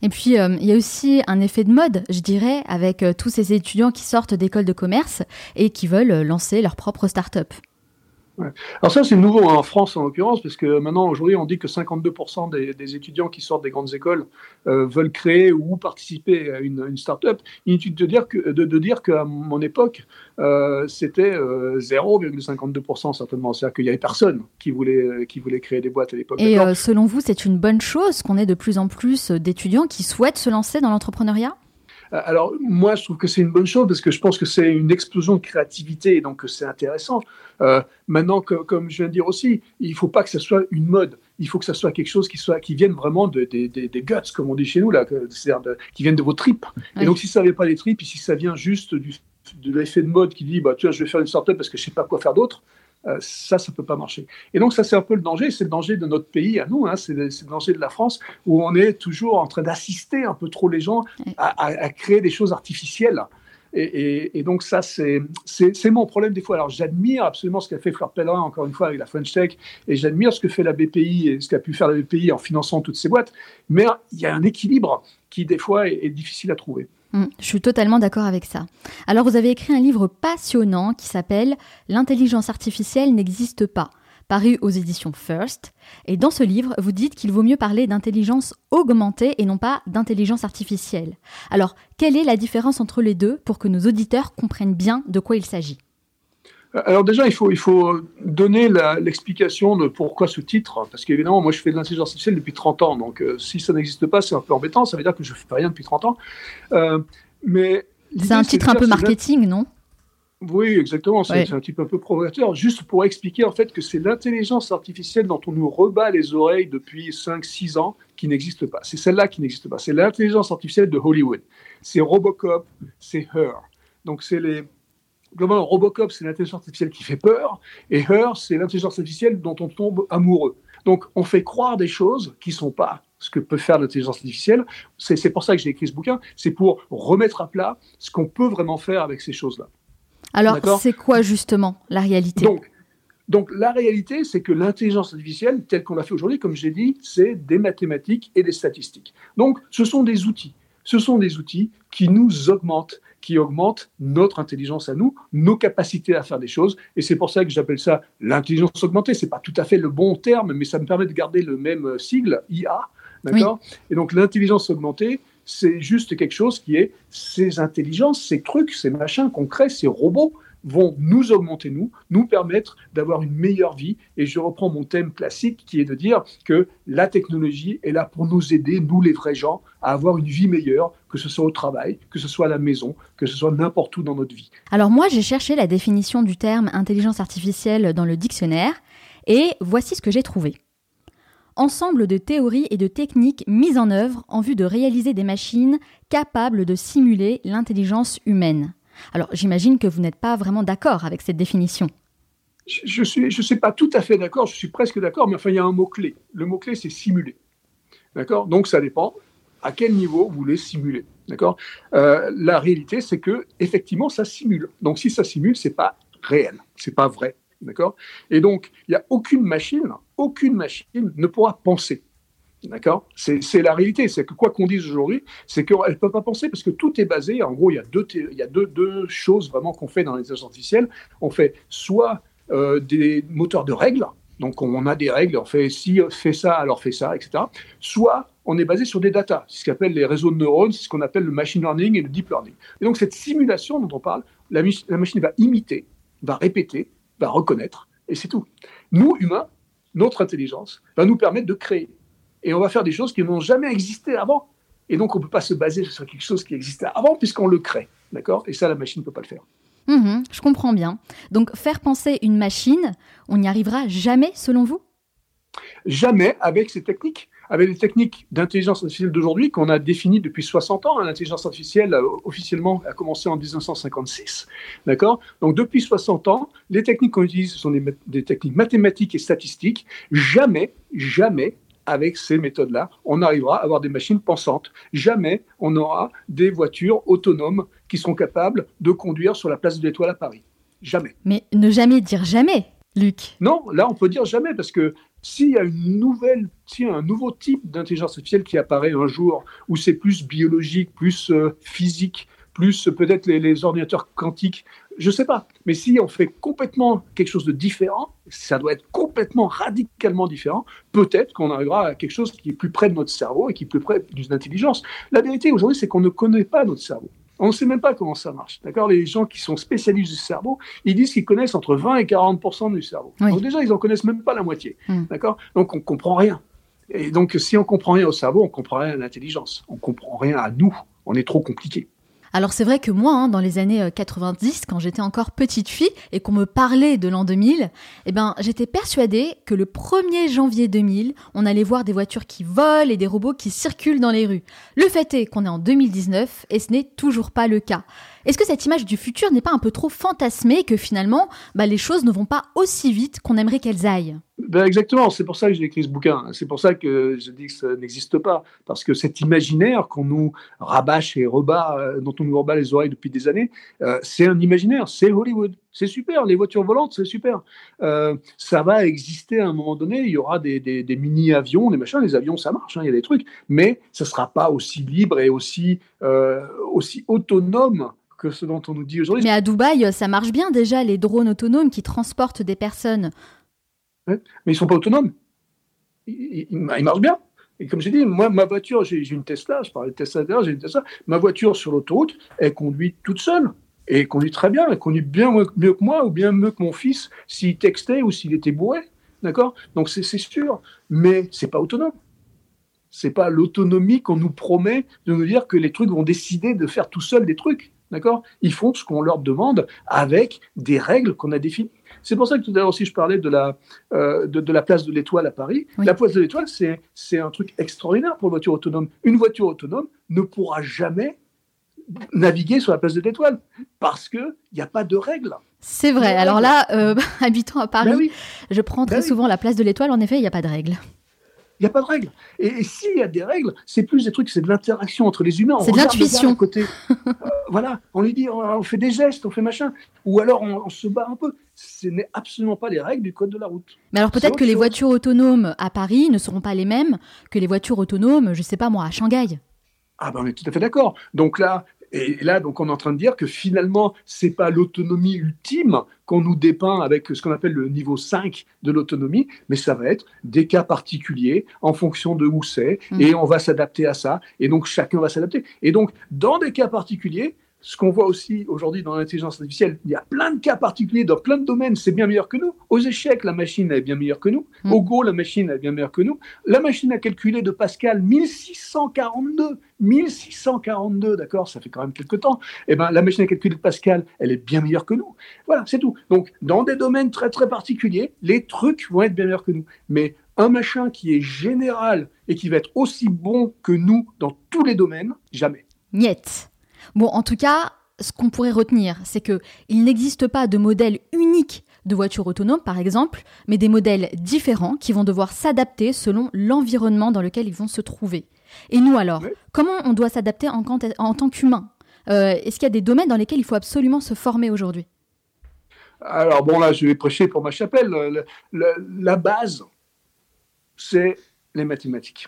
Et puis, il y a aussi un effet de mode, je dirais, avec tous ces étudiants qui sortent d'écoles de commerce et qui veulent lancer leur propre start-up. Alors ça, c'est nouveau hein, en France en l'occurrence, parce que maintenant, aujourd'hui, on dit que 52% des, étudiants qui sortent des grandes écoles euh, veulent créer ou participer à une, une start-up. Inutile de dire que de, de dire qu'à mon époque, euh, c'était 0,52% euh, certainement. C'est-à-dire qu'il n'y avait personne qui voulait, qui voulait créer des boîtes à l'époque. Et selon vous, c'est une bonne chose qu'on ait de plus en plus d'étudiants qui souhaitent se lancer dans l'entrepreneuriat? Alors moi, je trouve que c'est une bonne chose parce que je pense que c'est une explosion de créativité et donc c'est intéressant. Euh, maintenant, comme je viens de dire aussi, il ne faut pas que ce soit une mode. Il faut que ce soit quelque chose qui, soit, qui vienne vraiment de, des guts, comme on dit chez nous, là, c'est-à-dire qui viennent de vos tripes. Et donc si ça ne vient pas des tripes, et si ça vient juste du, de l'effet de mode qui dit, bah, tu vois, je vais faire une startup parce que je ne sais pas quoi faire d'autre, euh, ça, ça ne peut pas marcher. Et donc, ça, c'est un peu le danger. C'est le danger de notre pays à nous. Hein, c'est le, danger de la France où on est toujours en train d'assister un peu trop les gens à, créer des choses artificielles. Et, donc ça, c'est mon problème des fois. Alors j'admire absolument ce qu'a fait Fleur Pellerin, encore une fois, avec la French Tech, et j'admire ce que fait la BPI et ce qu'a pu faire la BPI en finançant toutes ces boîtes. Mais il y a un équilibre qui, des fois, est difficile à trouver. Mm, je suis totalement d'accord avec ça. Alors vous avez écrit un livre passionnant qui s'appelle L'intelligence artificielle n'existe pas, paru aux éditions First. Et dans ce livre, vous dites qu'il vaut mieux parler d'intelligence augmentée et non pas d'intelligence artificielle. Alors, quelle est la différence entre les deux pour que nos auditeurs comprennent bien de quoi il s'agit? Alors déjà, il faut, il faut donner l'explication de pourquoi ce titre, parce qu'évidemment, moi je fais de l'intelligence artificielle depuis 30 ans, donc euh, si ça n'existe pas, c'est un peu embêtant, ça veut dire que je ne fais rien depuis 30 ans. Euh, mais c'est un titre un peu marketing, non? Oui, exactement. C'est un type un peu provocateur, juste pour expliquer en fait que c'est l'intelligence artificielle dont on nous rebat les oreilles depuis 5-6 ans qui n'existe pas. C'est celle-là qui n'existe pas. C'est l'intelligence artificielle de Hollywood. C'est Robocop, c'est Her. Donc c'est les, globalement, Robocop, c'est l'intelligence artificielle qui fait peur, et Her, c'est l'intelligence artificielle dont on tombe amoureux. Donc, on fait croire des choses qui ne sont pas ce que peut faire l'intelligence artificielle. C'est pour ça que j'ai écrit ce bouquin, c'est pour remettre à plat ce qu'on peut vraiment faire avec ces choses-là. Alors, c'est quoi justement la réalité? Donc, donc, la réalité, c'est que l'intelligence artificielle, telle qu'on l'a fait aujourd'hui, comme j'ai dit, c'est des mathématiques et des statistiques. Donc, ce sont des outils. Ce sont des outils qui nous augmentent qui augmente notre intelligence à nous, nos capacités à faire des choses. Et c'est pour ça que j'appelle ça l'intelligence augmentée. C'est pas tout à fait le bon terme, mais ça me permet de garder le même euh, sigle, IA. D'accord? Et donc l'intelligence augmentée, c'est juste quelque chose qui est ces intelligences, ces trucs, ces machins qu'on crée, ces robots vont nous augmenter, nous, nous permettre d'avoir une meilleure vie. Et je reprends mon thème classique qui est de dire que la technologie est là pour nous aider, nous les vrais gens, à avoir une vie meilleure, que ce soit au travail, que ce soit à la maison, que ce soit n'importe où dans notre vie. Alors moi, j'ai cherché la définition du terme intelligence artificielle dans le dictionnaire, et voici ce que j'ai trouvé ensemble de théories et de techniques mises en œuvre en vue de réaliser des machines capables de simuler l'intelligence humaine. Alors j'imagine que vous n'êtes pas vraiment d'accord avec cette définition. Je ne suis, je pas tout à fait d'accord, je suis presque d'accord, mais enfin il y a un mot-clé. Le mot-clé c'est simuler. D'accord? Donc ça dépend à quel niveau vous voulez simuler. D'accord? Euh, La réalité c'est que effectivement ça simule. Donc si ça simule, c'est pas réel, c'est pas vrai. D'accord? Et donc, il n'y a aucune machine, aucune machine ne pourra penser. D'accord C'est la réalité. C'est que quoi qu'on dise aujourd'hui, c'est qu'elle ne peut pas penser parce que tout est basé. En gros, il y a deux, choses vraiment qu'on fait dans les intelligences artificielles. On fait soit euh, des moteurs de règles, donc on a des règles, on fait si fait ça, alors fait ça, etc. Soit on est basé sur des datas, ce qu'on appelle les réseaux de neurones, c'est ce qu'on appelle le machine learning et le deep learning. Et donc cette simulation dont on parle, la machine va imiter va répéter, va reconnaître, et c'est tout. Nous, humains, notre intelligence va nous permettre de créer. Et on va faire des choses qui n'ont jamais existé avant. Et donc, on ne peut pas se baser sur quelque chose qui existait avant, puisqu'on le crée. D'accord? Et ça, la machine ne peut pas le faire. Mhm, je comprends bien. Donc, faire penser une machine, on n'y arrivera jamais, selon vous? Jamais avec ces techniques avec les techniques d'intelligence artificielle d'aujourd'hui qu'on a définies depuis 60 ans. Hein, l'intelligence artificielle, euh, officiellement, a commencé en 1956. D'accord? Donc, depuis 60 ans, les techniques qu'on utilise, ce sont des, techniques mathématiques et statistiques. Jamais, jamais, avec ces méthodes-là, on arrivera à avoir des machines pensantes. Jamais on aura des voitures autonomes qui seront capables de conduire sur la place de l'Étoile à Paris. Jamais. Mais ne jamais dire jamais, Luc. Non, là on peut dire jamais parce que s'il y a une nouvelle, un nouveau type d'intelligence artificielle qui apparaît un jour, où c'est plus biologique, plus euh, physique, plus peut-être les, ordinateurs quantiques, je ne sais pas. Mais si on fait complètement quelque chose de différent, ça doit être complètement radicalement différent, peut-être qu'on arrivera à quelque chose qui est plus près de notre cerveau et qui est plus près d'une intelligence. La vérité aujourd'hui, c'est qu'on ne connaît pas notre cerveau. On ne sait même pas comment ça marche. D'accord? Les gens qui sont spécialistes du cerveau, ils disent qu'ils connaissent entre 20 et 40 du cerveau. Donc déjà, ils n'en connaissent même pas la moitié. Hmm. D'accord? Donc on ne comprend rien. Et donc si on comprend rien au cerveau, on comprend rien à l'intelligence. On comprend rien à nous. On est trop compliqué. Alors c'est vrai que moi, hein, dans les années 90, euh, quand j'étais encore petite fille et qu'on me parlait de l'an 2000, eh ben, j'étais persuadée que le 1er janvier 2000, on allait voir des voitures qui volent et des robots qui circulent dans les rues. Le fait est qu'on est en 2019 et ce n'est toujours pas le cas. Est-ce que cette image du futur n'est pas un peu trop fantasmée que finalement, bah, les choses ne vont pas aussi vite qu'on aimerait qu'elles aillent? Ben exactement, c'est pour ça que j'ai écrit ce bouquin. C'est pour ça que je dis que ça n'existe pas. Parce que cet imaginaire qu'on nous rabâche et rebat, euh, dont on nous rebat les oreilles depuis des années, euh, c'est un imaginaire, c'est Hollywood. C'est super, les voitures volantes, c'est super. Euh, ça va exister à un moment donné, il y aura des, des, mini-avions, des machins, les avions, ça marche, hein, il y a des trucs, mais ça ne sera pas aussi libre et aussi, aussi autonome que ce dont on nous dit aujourd'hui. Mais à Dubaï, ça marche bien déjà, les drones autonomes qui transportent des personnes mais ils ne sont pas autonomes. Ils, marchent bien. Et comme j'ai dit, moi, ma voiture, j'ai une Tesla, je parlais de Tesla d'ailleurs, j'ai une Tesla. Ma voiture sur l'autoroute, elle conduit toute seule. Et conduit très bien. Elle conduit bien mieux que moi ou bien mieux que mon fils s'il textait ou s'il était bourré. D'accord? Donc c'est sûr. Mais c'est pas autonome. C'est pas l'autonomie qu'on nous promet de nous dire que les trucs vont décider de faire tout seuls des trucs. D'accord? Ils font ce qu'on leur demande avec des règles qu'on a définies. C'est pour ça que tout à l'heure aussi je parlais de la, euh, de, la place de l'étoile à Paris. La place de l'étoile, c'est un truc extraordinaire pour une voiture autonome. Une voiture autonome ne pourra jamais naviguer sur la place de l'étoile parce qu'il n'y a pas de règles. C'est vrai. Alors là, euh, habitant à Paris, ben je prends très ben souvent la place de l'étoile. En effet, il n'y a pas de règles. Il n'y a pas de règles. Et, s'il y a des règles, c'est plus des trucs, c'est de l'interaction entre les humains. C'est de l'intuition. côté. Euh, voilà, on lui dit, on, fait des gestes, on fait machin. Ou alors on, se bat un peu. Ce n'est absolument pas les règles du code de la route. Mais alors peut-être que les voitures autonomes à Paris ne seront pas les mêmes que les voitures autonomes, je ne sais pas moi, à Shanghai. Ah ben on est tout à fait d'accord. Donc là, et là, donc, on est en train de dire que finalement, c'est pas l'autonomie ultime qu'on nous dépeint avec ce qu'on appelle le niveau 5 de l'autonomie, mais ça va être des cas particuliers en fonction de où c'est, mmh. et on va s'adapter à ça, et donc chacun va s'adapter. Et donc, dans des cas particuliers, ce qu'on voit aussi aujourd'hui dans l'intelligence artificielle, il y a plein de cas particuliers dans plein de domaines, c'est bien meilleur que nous. Aux échecs, la machine est bien meilleure que nous. Mm. Au Go, la machine est bien meilleure que nous. La machine a calculé de Pascal 1642. 1642, d'accord, ça fait quand même quelques temps. Eh ben, la machine à calculer de Pascal, elle est bien meilleure que nous. Voilà, c'est tout. Donc, dans des domaines très très particuliers, les trucs vont être bien meilleurs que nous. Mais un machin qui est général et qui va être aussi bon que nous dans tous les domaines, jamais. Niet. Bon, en tout cas, ce qu'on pourrait retenir, c'est que il n'existe pas de modèle unique de voiture autonome, par exemple, mais des modèles différents qui vont devoir s'adapter selon l'environnement dans lequel ils vont se trouver. Et nous alors, comment on doit s'adapter en, tant qu'humain? Euh, Est-ce qu'il y a des domaines dans lesquels il faut absolument se former aujourd'hui? Alors bon, là, je vais prêcher pour ma chapelle. la base, c'est les mathématiques.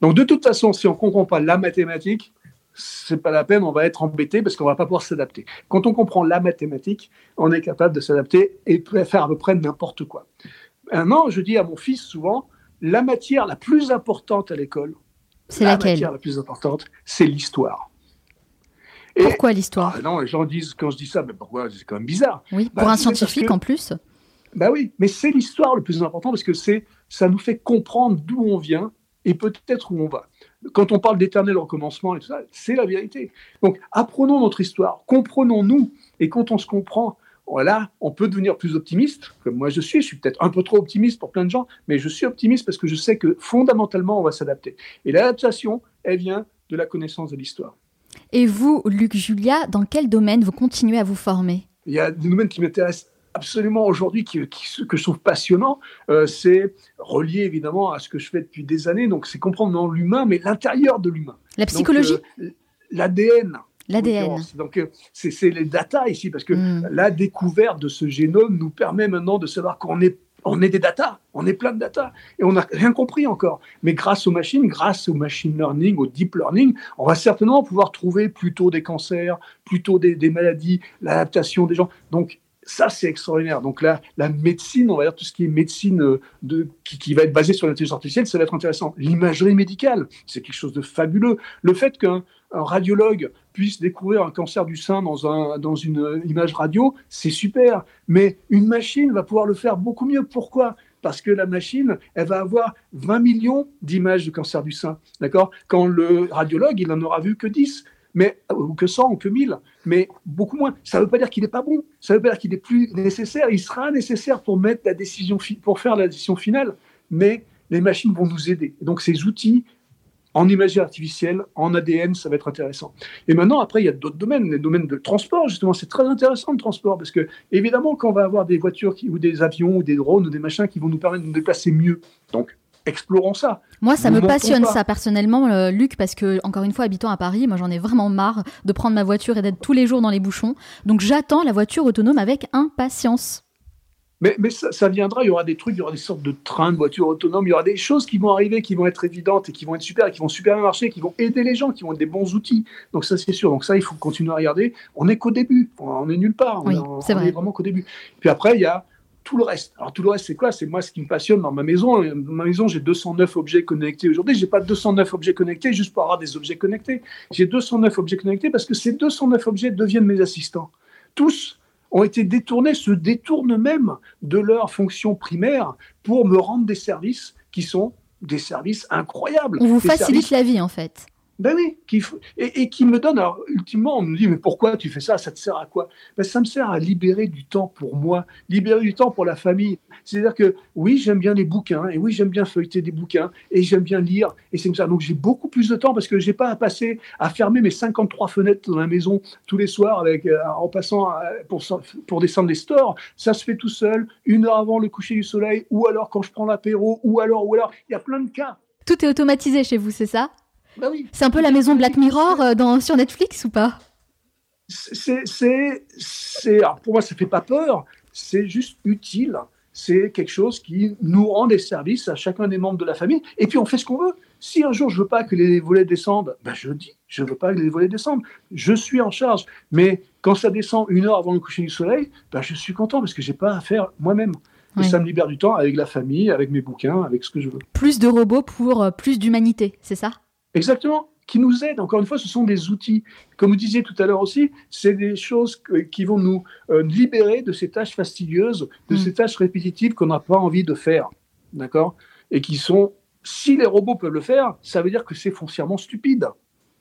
Donc de toute façon, si on ne comprend pas la mathématique, c'est pas la peine, on va être embêté parce qu'on va pas pouvoir s'adapter. Quand on comprend la mathématique, on est capable de s'adapter et faire à peu près n'importe quoi. Maintenant, je dis à mon fils souvent, la matière la plus importante à l'école, c'est laquelle? La matière la plus importante, c'est l'histoire. pourquoi l'histoire? Ah, Non, les gens disent, quand je dis ça, mais pourquoi? C'est quand même bizarre. Oui, pour bah, un scientifique en plus. Bah oui, mais c'est l'histoire le plus important parce que c'est, ça nous fait comprendre d'où on vient et peut-être où on va. Quand on parle d'éternel recommencement et tout ça, c'est la vérité. Donc, apprenons notre histoire, comprenons-nous, et quand on se comprend, voilà, on peut devenir plus optimiste, comme moi je suis. Je suis peut-être un peu trop optimiste pour plein de gens, mais je suis optimiste parce que je sais que fondamentalement, on va s'adapter. Et l'adaptation, elle vient de la connaissance de l'histoire. Et vous, Luc Julia, dans quel domaine vous continuez à vous former? Il y a des domaines qui m'intéressent absolument aujourd'hui, qui, que je trouve passionnant, euh, c'est relié évidemment à ce que je fais depuis des années. Donc, c'est comprendre non l'humain, mais l'intérieur de l'humain. La psychologie euh, L'ADN. L'ADN. Donc, euh, c'est les data ici, parce que hmm. la découverte de ce génome nous permet maintenant de savoir qu'on est on est des data, on est plein de data, et on n'a rien compris encore. Mais grâce aux machines, grâce au machine learning, au deep learning, on va certainement pouvoir trouver plutôt des cancers, plutôt des, des maladies, l'adaptation des gens. Donc, ça, c'est extraordinaire. Donc là, la médecine, on va dire tout ce qui est médecine euh, qui, va être basée sur l'intelligence artificielle, ça va être intéressant. L'imagerie médicale, c'est quelque chose de fabuleux. Le fait qu'un radiologue puisse découvrir un cancer du sein dans, un, dans une image radio, c'est super. Mais une machine va pouvoir le faire beaucoup mieux. Pourquoi? Parce que la machine, elle va avoir 20 millions d'images de cancer du sein, d'accord? Quand le radiologue, il en aura vu que 10 mais, ou que 100 ou que 1000, mais beaucoup moins. Ça ne veut pas dire qu'il n'est pas bon, ça ne veut pas dire qu'il est plus nécessaire. Il sera nécessaire pour, mettre la décision pour faire la décision finale, mais les machines vont nous aider. donc ces outils en imagerie artificielle, en ADN, ça va être intéressant. Et maintenant, après, il y a d'autres domaines, les domaines de transport, justement, c'est très intéressant le transport, parce que, évidemment, quand on va avoir des voitures ou des avions ou des drones ou des machins qui vont nous permettre de nous déplacer mieux, donc explorons ça. Moi, ça me passionne ça personnellement, euh, Luc, parce que encore une fois, habitant à Paris, moi j'en ai vraiment marre de prendre ma voiture et d'être tous les jours dans les bouchons. Donc j'attends la voiture autonome avec impatience. Mais, mais ça, viendra, il y aura des trucs, il y aura des sortes de trains, de voitures autonomes, il y aura des choses qui vont arriver, qui vont être évidentes et qui vont être super, et qui vont super bien marcher, qui vont aider les gens, qui vont être des bons outils. Donc ça, c'est sûr. Donc ça, il faut continuer à regarder. On n'est qu'au début, on est nulle part. Oui, c'est vrai. est vraiment qu'au début. Puis après, il y a tout le reste. Alors tout le reste, c'est quoi? C'est moi ce qui me passionne dans ma maison. Dans ma maison, j'ai 209 objets connectés aujourd'hui. J'ai pas 209 objets connectés juste pour avoir des objets connectés. J'ai 209 objets connectés parce que ces 209 objets deviennent mes assistants. Tous ont été détournés, se détournent même de leur fonction primaire pour me rendre des services qui sont des services incroyables. On vous facilite la vie en fait. Ben oui, et, qui me donne, alors ultimement, on me dit, mais pourquoi tu fais ça? Ça te sert à quoi? Ben, Ça me sert à libérer du temps pour moi, libérer du temps pour la famille. C'est-à-dire que oui, j'aime bien les bouquins, et oui, j'aime bien feuilleter des bouquins, et j'aime bien lire, et c'est comme ça. Donc j'ai beaucoup plus de temps parce que j'ai pas à passer, à fermer mes 53 fenêtres dans la maison tous les soirs avec, euh, en passant euh, pour, pour descendre les stores. Ça se fait tout seul, une heure avant le coucher du soleil, ou alors quand je prends l'apéro, ou alors, ou alors, il y a plein de cas. Tout est automatisé chez vous, c'est ça? Bah oui. C'est un peu la maison Black Mirror euh, dans, sur Netflix ou pas? C'est, pour moi, ça fait pas peur. C'est juste utile. C'est quelque chose qui nous rend des services à chacun des membres de la famille. Et puis on fait ce qu'on veut. Si un jour je veux pas que les volets descendent, ben je dis, je veux pas que les volets descendent. Je suis en charge. Mais quand ça descend une heure avant le coucher du soleil, ben je suis content parce que j'ai pas à faire moi-même. Et ça me libère du temps avec la famille, avec mes bouquins, avec ce que je veux. Plus de robots pour euh, plus d'humanité, c'est ça? Exactement, qui nous aident. Encore une fois, ce sont des outils. Comme vous disiez tout à l'heure aussi, c'est des choses qui vont nous euh, libérer de ces tâches fastidieuses, de mm. ces tâches répétitives qu'on n'a pas envie de faire. D'accord? Et qui sont, si les robots peuvent le faire, ça veut dire que c'est foncièrement stupide.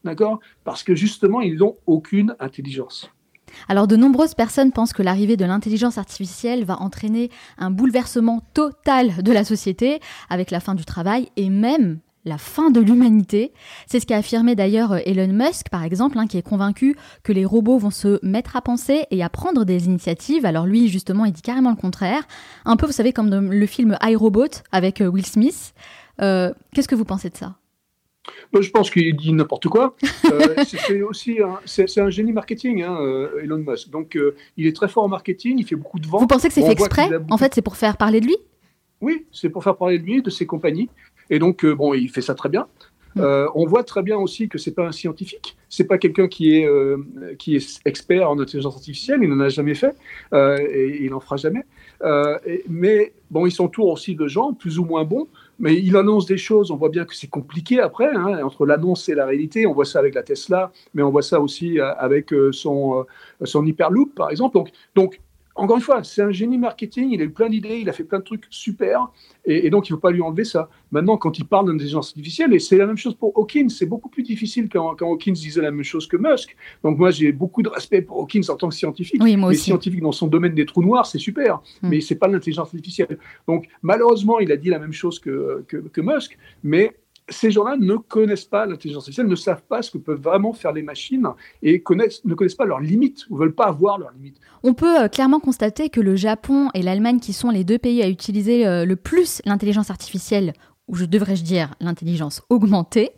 D'accord? Parce que justement, ils n'ont aucune intelligence. Alors de nombreuses personnes pensent que l'arrivée de l'intelligence artificielle va entraîner un bouleversement total de la société avec la fin du travail et même la fin de l'humanité. C'est ce qu'a affirmé d'ailleurs euh, Elon Musk, par exemple, hein, qui est convaincu que les robots vont se mettre à penser et à prendre des initiatives. Alors lui, justement, il dit carrément le contraire. Un peu, vous savez, comme dans le film iRobot avec euh, Will Smith. Euh, qu'est-ce que vous pensez de ça? Je pense qu'il dit n'importe quoi. c'est aussi c'est, un génie marketing, hein, Elon Musk. Donc, il est très fort en marketing, il fait beaucoup de ventes. Vous pensez que c'est fait exprès? En fait, c'est pour faire parler de lui? Oui, c'est pour faire parler de lui, de ses compagnies. Et donc, euh, bon, il fait ça très bien. Euh, on voit très bien aussi que c'est pas un scientifique, c'est pas quelqu'un qui est euh, qui est expert en intelligence artificielle, il n'en a jamais fait euh, et il n'en fera jamais. mais bon, il s'entoure aussi de gens plus ou moins bons, mais il annonce des choses. On voit bien que c'est compliqué après hein, entre l'annonce et la réalité. On voit ça avec la Tesla, mais on voit ça aussi avec son son Hyperloop par exemple. Donc donc encore une fois, c'est un génie marketing, il a eu plein d'idées, il a fait plein de trucs super, et, donc il ne faut pas lui enlever ça. Maintenant, quand il parle d'intelligence artificielle, et c'est la même chose pour Hawkins, c'est beaucoup plus difficile quand, quand, Hawkins disait la même chose que Musk. Donc moi, j'ai beaucoup de respect pour Hawkins en tant que scientifique. Oui, moi aussi. scientifique dans son domaine des trous noirs, c'est super, hmm. mais c'est pas l'intelligence artificielle. Donc malheureusement, il a dit la même chose que, que, que Musk, mais ces gens-là ne connaissent pas l'intelligence artificielle, ne savent pas ce que peuvent vraiment faire les machines et connaissent, ne connaissent pas leurs limites ou veulent pas avoir leurs limites. On peut euh, clairement constater que le Japon et l'Allemagne, qui sont les deux pays à utiliser euh, le plus l'intelligence artificielle, ou je devrais-je dire l'intelligence augmentée,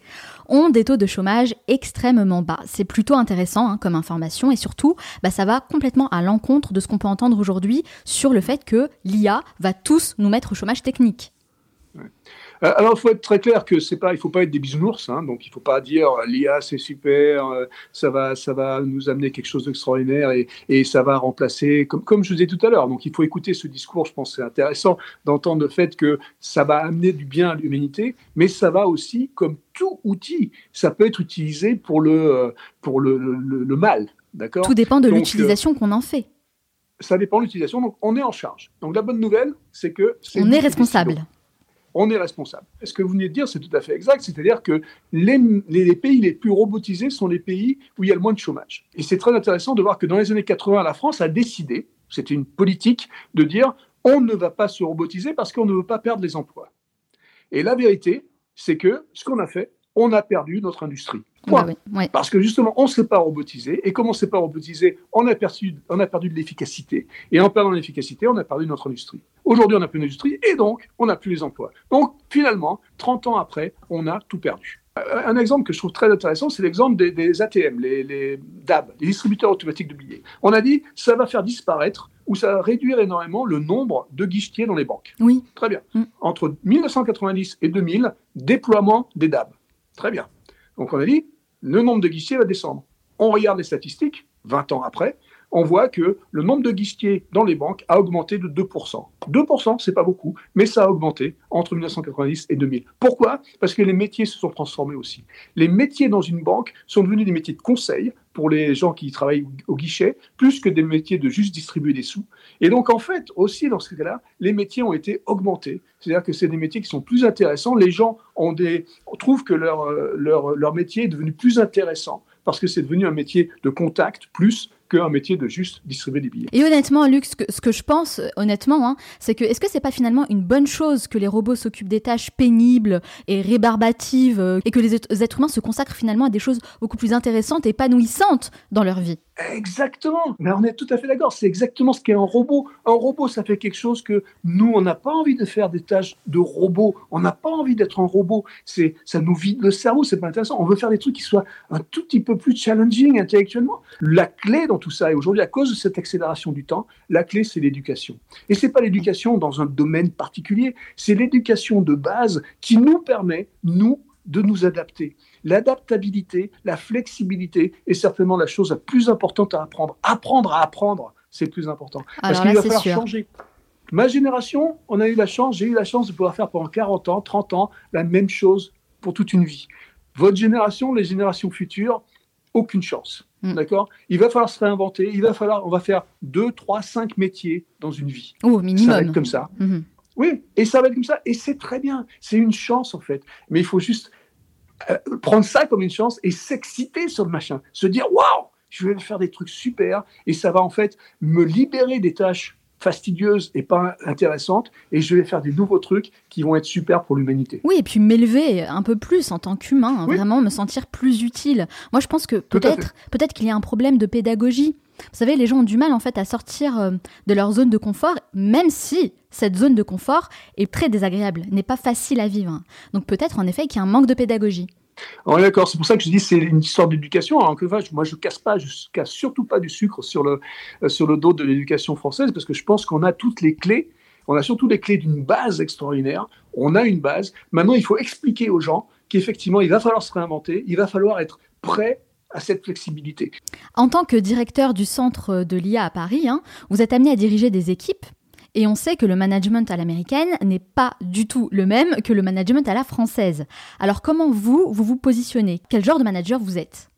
ont des taux de chômage extrêmement bas. C'est plutôt intéressant hein, comme information et surtout, bah, ça va complètement à l'encontre de ce qu'on peut entendre aujourd'hui sur le fait que l'IA va tous nous mettre au chômage technique. Euh, alors, il faut être très clair que c'est pas, il faut pas être des bisounours, hein, donc il faut pas dire l'IA c'est super, euh, ça va, ça va nous amener quelque chose d'extraordinaire et, et, ça va remplacer, comme, comme je vous disais tout à l'heure. Donc, il faut écouter ce discours. Je pense c'est intéressant d'entendre le fait que ça va amener du bien à l'humanité, mais ça va aussi, comme tout outil, ça peut être utilisé pour le, pour le, le, mal. D'accord? Tout dépend de l'utilisation qu'on en fait. Ça dépend de l'utilisation. Donc, on est en charge. Donc, la bonne nouvelle, c'est que on est responsable on est responsable. Ce que vous venez de dire, c'est tout à fait exact. C'est-à-dire que les, pays les plus robotisés sont les pays où il y a le moins de chômage. Et c'est très intéressant de voir que dans les années 80, la France a décidé, c'était une politique, de dire on ne va pas se robotiser parce qu'on ne veut pas perdre les emplois. Et la vérité, c'est que ce qu'on a fait, on a perdu notre industrie. Bah Parce que justement, on ne s'est pas robotisé. Et comme on ne s'est pas robotisé, on a, perçu, on a perdu de l'efficacité. Et en perdant l'efficacité, on a perdu notre industrie. Aujourd'hui, on n'a plus d'industrie et donc, on n'a plus les emplois. Donc, finalement, 30 ans après, on a tout perdu. Euh, un exemple que je trouve très intéressant, c'est l'exemple des, ATM, les, DAB, les distributeurs automatiques de billets. On a dit, ça va faire disparaître ou ça va réduire énormément le nombre de guichetiers dans les banques. Oui. Très bien. Mm. Entre 1990 et 2000, déploiement des DAB. Très bien. Donc on a dit, le nombre de guichetiers va descendre. On regarde les statistiques, 20 ans après, on voit que le nombre de guichetiers dans les banques a augmenté de 2%. 2%, c'est pas beaucoup, mais ça a augmenté entre 1990 et 2000. Pourquoi? Parce que les métiers se sont transformés aussi. Les métiers dans une banque sont devenus des métiers de conseil pour les gens qui travaillent au guichet, plus que des métiers de juste distribuer des sous. Et donc, en fait, aussi dans ce cas-là, les métiers ont été augmentés. C'est-à-dire que c'est des métiers qui sont plus intéressants. Les gens ont des, trouvent que leur, euh, leur, leur métier est devenu plus intéressant parce que c'est devenu un métier de contact plus qu'un métier de juste distribuer des billets. Et honnêtement, Luc, ce que, je pense, honnêtement, hein, c'est que est-ce que c'est pas finalement une bonne chose que les robots s'occupent des tâches pénibles et rébarbatives euh, et que les êtres humains se consacrent finalement à des choses beaucoup plus intéressantes et épanouissantes dans leur vie? Exactement, mais on est tout à fait d'accord, c'est exactement ce qu'est un robot. Un robot, ça fait quelque chose que nous, on n'a pas envie de faire des tâches de robot, on n'a pas envie d'être un robot, c'est ça nous vide le cerveau, c'est pas intéressant. On veut faire des trucs qui soient un tout petit peu plus challenging intellectuellement. La clé dans tout ça, et aujourd'hui, à cause de cette accélération du temps, la clé, c'est l'éducation. Et c'est pas l'éducation dans un domaine particulier, c'est l'éducation de base qui nous permet, nous, de nous adapter. L'adaptabilité, la flexibilité est certainement la chose la plus importante à apprendre. Apprendre à apprendre, c'est plus important. Parce qu'il va falloir changer. Ma génération, on a eu la chance, j'ai eu la chance de pouvoir faire pendant 40 ans, 30 ans, la même chose pour toute une vie. Votre génération, les générations futures, aucune chance. Hmm. D'accord? Il va falloir se réinventer, il va falloir, on va faire 2, 3, 5 métiers dans une vie. Oh, minimum. Ça va être comme ça. Hmm. Oui, et ça va être comme ça. Et c'est très bien. C'est une chance, en fait. Mais il faut juste euh, prendre ça comme une chance et s'exciter sur le machin. Se dire, waouh, je vais faire des trucs super et ça va en fait me libérer des tâches fastidieuses et pas intéressantes et je vais faire des nouveaux trucs qui vont être super pour l'humanité. Oui, et puis m'élever un peu plus en tant qu'humain, hein, vraiment me sentir plus utile. Moi, je pense que peut-être peut-être qu'il y a un problème de pédagogie. Vous savez, les gens ont du mal en fait à sortir euh, de leur zone de confort, même si cette zone de confort est très désagréable, n'est pas facile à vivre. Donc peut-être en effet qu'il y a un manque de pédagogie. Oui, d'accord. C'est pour ça que je dis c'est une histoire d'éducation. moi, je casse pas, je casse surtout pas du sucre sur le euh, sur le dos de l'éducation française parce que je pense qu'on a toutes les clés. On a surtout les clés d'une base extraordinaire. On a une base. Maintenant, il faut expliquer aux gens qu'effectivement, il va falloir se réinventer, il va falloir être prêt à cette flexibilité. En tant que directeur du centre de l'IA à Paris, hein, vous êtes amené à diriger des équipes. Et on sait que le management à l'américaine n'est pas du tout le même que le management à la française. Alors comment vous, vous vous positionnez? Quel genre de manager vous êtes?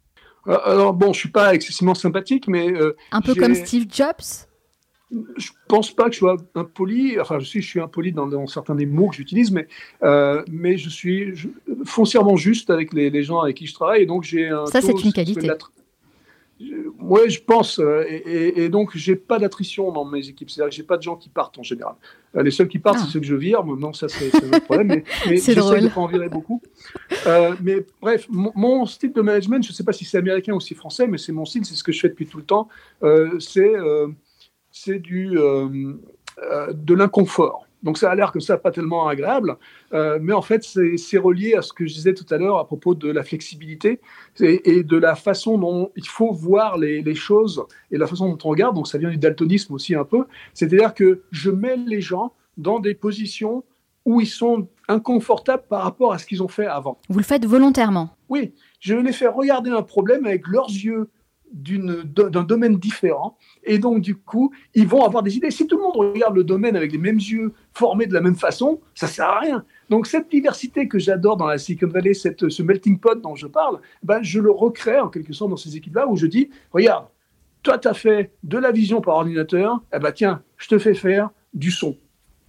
Euh, Alors bon, je suis pas excessivement sympathique, mais... Euh, un peu comme Steve Jobs? Je pense pas que je sois impoli. Enfin, je suis, je suis impoli dans, certains des mots que j'utilise, mais, euh, mais je suis foncièrement juste avec les, gens avec qui je travaille. Et donc, j'ai un. Ça, c'est une qualité. Oui, je pense. Euh, et, et donc, j'ai pas d'attrition dans mes équipes. C'est-à-dire que j'ai pas de gens qui partent en général. Euh, les seuls qui partent, c'est ah. ceux que je vire. Non, ça, c'est un problème. Mais, mais j'essaie de pas en virer beaucoup. mais bref, mon, style de management, je sais pas si c'est américain ou si français, mais c'est mon style, c'est ce que je fais depuis tout le temps. c'est c'est du, euh, euh, de l'inconfort. Donc ça a l'air que ça pas tellement agréable, euh, mais en fait c'est relié à ce que je disais tout à l'heure à propos de la flexibilité et, de la façon dont il faut voir les, choses et la façon dont on regarde. Donc ça vient du daltonisme aussi un peu. C'est-à-dire que je mets les gens dans des positions où ils sont inconfortables par rapport à ce qu'ils ont fait avant. Vous le faites volontairement Oui, je les fais regarder un problème avec leurs yeux d'un domaine différent. Et donc, du coup, ils vont avoir des idées. Si tout le monde regarde le domaine avec les mêmes yeux, formés de la même façon, ça sert à rien. Donc, cette diversité que j'adore dans la Silicon Valley, cette, ce melting pot dont je parle, ben, je le recrée en quelque sorte dans ces équipes-là où je dis, regarde, toi, tu as fait de la vision par ordinateur, eh ben, tiens, je te fais faire du son.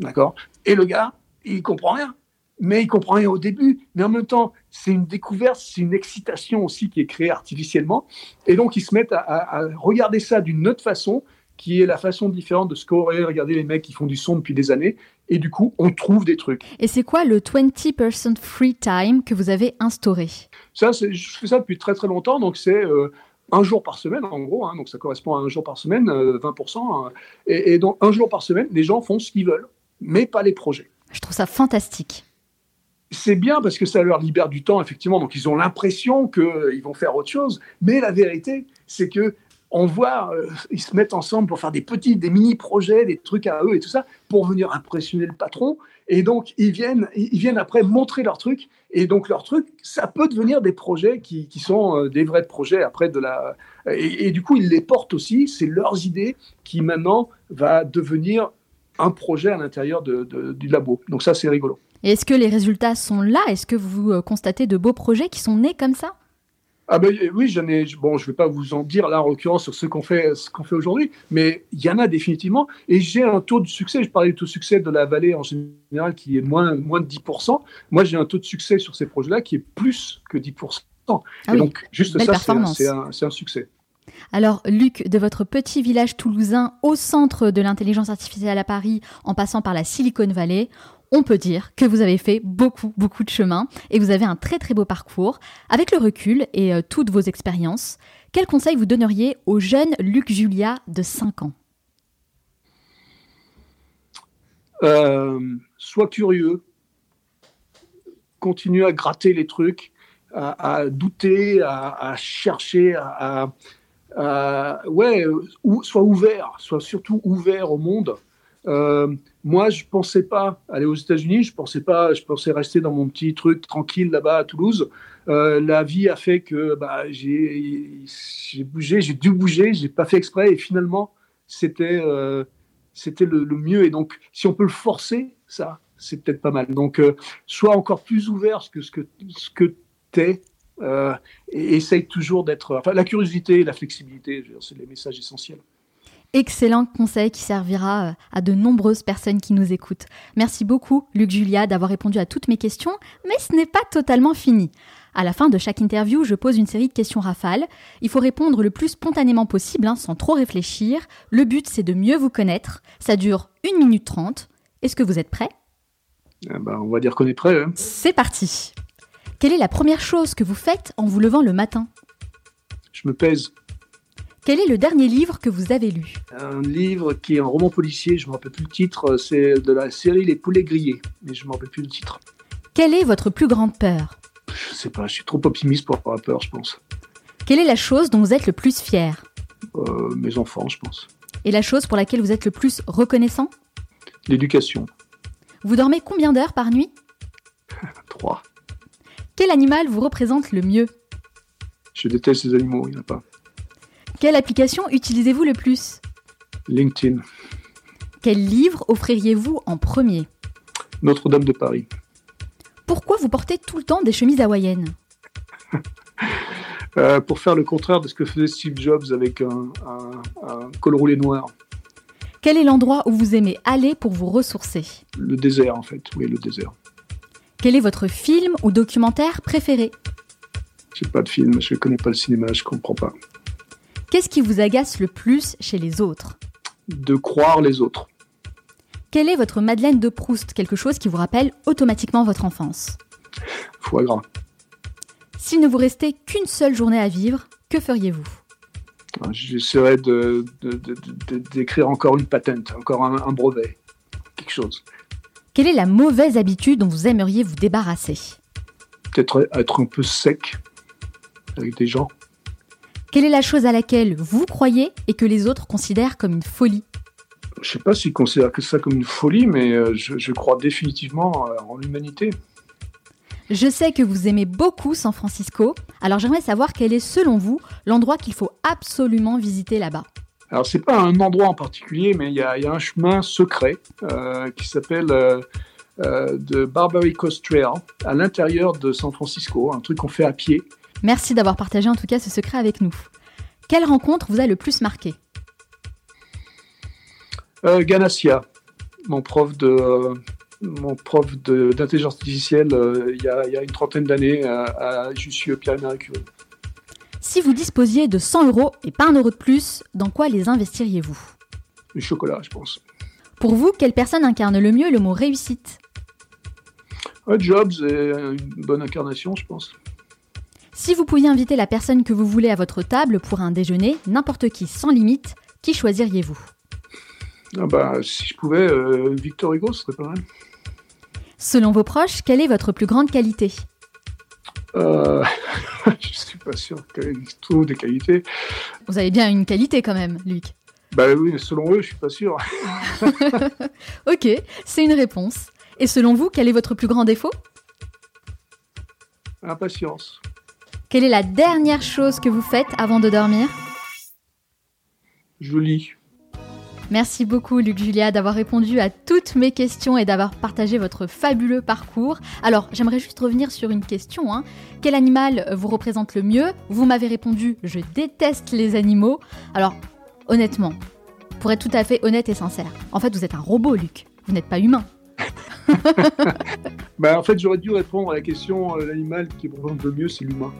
D'accord? Et le gars, il comprend rien mais il comprend rien au début. Mais en même temps, c'est une découverte, c'est une excitation aussi qui est créée artificiellement. Et donc, ils se mettent à, regarder ça d'une autre façon, qui est la façon différente de ce qu'auraient regardé les mecs qui font du son depuis des années. Et du coup, on trouve des trucs. Et c'est quoi le 20% free time que vous avez instauré? Ça, je fais ça depuis très très longtemps. Donc, c'est euh, un jour par semaine, en gros. Hein, donc, ça correspond à un jour par semaine, 20%. Euh, hein. et, et donc, un jour par semaine, les gens font ce qu'ils veulent, mais pas les projets. Je trouve ça fantastique c'est bien parce que ça leur libère du temps, effectivement. Donc, ils ont l'impression qu'ils vont faire autre chose. Mais la vérité, c'est que on voit, euh, ils se mettent ensemble pour faire des petits, des mini-projets, des trucs à eux et tout ça, pour venir impressionner le patron. Et donc, ils viennent, ils viennent après montrer leurs trucs. Et donc, leurs trucs, ça peut devenir des projets qui, sont euh, des vrais projets après de la. Et, du coup, ils les portent aussi. C'est leurs idées qui maintenant va devenir un projet à l'intérieur du labo. Donc, ça, c'est rigolo est-ce que les résultats sont là? Est-ce que vous euh, constatez de beaux projets qui sont nés comme ça? Ah ben oui, j'en ai. Bon, je vais pas vous en dire là en l'occurrence sur ce qu'on fait, ce qu'on fait aujourd'hui, mais il y en a définitivement. Et j'ai un taux de succès. Je parlais du taux de succès de la vallée en général qui est moins moins de 10%. Moi, j'ai un taux de succès sur ces projets-là qui est plus que 10%. Ah et donc juste ça, c'est un, un, succès. Alors, Luc, de votre petit village toulousain au centre de l'intelligence artificielle à Paris, en passant par la Silicon Valley, on peut dire que vous avez fait beaucoup, beaucoup de chemin et vous avez un très, très beau parcours. Avec le recul et euh, toutes vos expériences, quel conseil vous donneriez au jeune Luc Julia de 5 ans? Euh, Sois curieux, continue à gratter les trucs, à, douter, à, chercher, à, ouais, ou, sois ouvert, sois surtout ouvert au monde. Euh, moi, je pensais pas aller aux États-Unis. Je pensais pas. Je pensais rester dans mon petit truc tranquille là-bas à Toulouse. Euh, la vie a fait que bah, j'ai bougé, j'ai dû bouger. J'ai pas fait exprès et finalement, c'était euh, c'était le, mieux. Et donc, si on peut le forcer, ça, c'est peut-être pas mal. Donc, sois encore plus ouvert que ce que ce que t'es. et essaye toujours d'être. Enfin, la curiosité, la flexibilité, c'est les messages essentiels excellent conseil qui servira euh, à de nombreuses personnes qui nous écoutent. Merci beaucoup, Luc Julia, d'avoir répondu à toutes mes questions, mais ce n'est pas totalement fini. À la fin de chaque interview, je pose une série de questions rafales. Il faut répondre le plus spontanément possible, hein, sans trop réfléchir. Le but, c'est de mieux vous connaître. Ça dure 1 minute 30. Est-ce que vous êtes prêt eh ben, On va dire qu'on est prêt. Hein. C'est parti. Quelle est la première chose que vous faites en vous levant le matin? Je me pèse. Quel est le dernier livre que vous avez lu Un livre qui est un roman policier, je ne me rappelle plus le titre, c'est de la série Les poulets grillés, mais je ne me rappelle plus le titre. Quelle est votre plus grande peur Je sais pas, je suis trop optimiste pour avoir peur, je pense. Quelle est la chose dont vous êtes le plus fier euh, Mes enfants, je pense. Et la chose pour laquelle vous êtes le plus reconnaissant L'éducation. Vous dormez combien d'heures par nuit Trois. Quel animal vous représente le mieux Je déteste les animaux, il n'y en a pas. Quelle application utilisez-vous le plus? LinkedIn. Quel livre offririez-vous en premier? Notre-Dame de Paris. Pourquoi vous portez tout le temps des chemises hawaïennes? Euh, pour faire le contraire de ce que faisait Steve Jobs avec un, un- un col roulé noir. Quel est l'endroit où vous aimez aller pour vous ressourcer? Le désert, en fait. Oui, le désert. Quel est votre film ou documentaire préféré? J'ai pas de film, je connais pas le cinéma, je comprends pas. Qu'est-ce qui vous agace le plus chez les autres De croire les autres. Quelle est votre Madeleine de Proust Quelque chose qui vous rappelle automatiquement votre enfance. Foie gras. S'il ne vous restait qu'une seule journée à vivre, que feriez-vous J'essaierai de, de- de- de- d'écrire encore une patente, encore un, un brevet. Quelque chose. Quelle est la mauvaise habitude dont vous aimeriez vous débarrasser Peut-être être un peu sec avec des gens. Quelle est la chose à laquelle vous croyez et que les autres considèrent comme une folie Je sais pas s'ils considèrent que ça comme une folie, mais euh, je, je crois définitivement euh, en l'humanité. Je sais que vous aimez beaucoup San Francisco, alors j'aimerais savoir quel est selon vous l'endroit qu'il faut absolument visiter là-bas. Alors, c'est pas un endroit en particulier, mais il y a, il y a un chemin secret euh, qui s'appelle euh, euh, de Barbary Coast Trail à l'intérieur de San Francisco, un truc qu'on fait à pied. Merci d'avoir partagé en tout cas ce secret avec nous. Quelle rencontre vous a le plus marqué? Euh, Ganassia, mon prof de euh, mon prof d'intelligence artificielle euh, il, y a, il y a une trentaine d'années à, à Jussieu Pierre-Marie Curie. Si vous disposiez de 100 euros et pas un euro de plus, dans quoi les investiriez-vous? Le chocolat, je pense. Pour vous, quelle personne incarne le mieux le mot réussite? Euh, Jobs est une bonne incarnation, je pense. Si vous pouviez inviter la personne que vous voulez à votre table pour un déjeuner, n'importe qui, sans limite, qui choisiriez-vous? Ah bah, si je pouvais, euh, Victor Hugo, ce serait pas mal. Selon vos proches, quelle est votre plus grande qualité? Euh, je suis pas sûr qu'il trouve des qualités. Vous avez bien une qualité quand même, Luc. Bah oui, mais selon eux, je suis pas sûr. Ok, c'est une réponse. Et selon vous, quel est votre plus grand défaut? Impatience. Quelle est la dernière chose que vous faites avant de dormir? Je lis. Merci beaucoup Luc Julia d'avoir répondu à toutes mes questions et d'avoir partagé votre fabuleux parcours. Alors j'aimerais juste revenir sur une question. hein. Quel animal vous représente le mieux? Vous m'avez répondu je déteste les animaux. Alors honnêtement, pour être tout à fait honnête et sincère, en fait vous êtes un robot Luc, vous n'êtes pas humain. Bah, en fait, j'aurais dû répondre à la question euh, l'animal qui représente le mieux, c'est l'humain.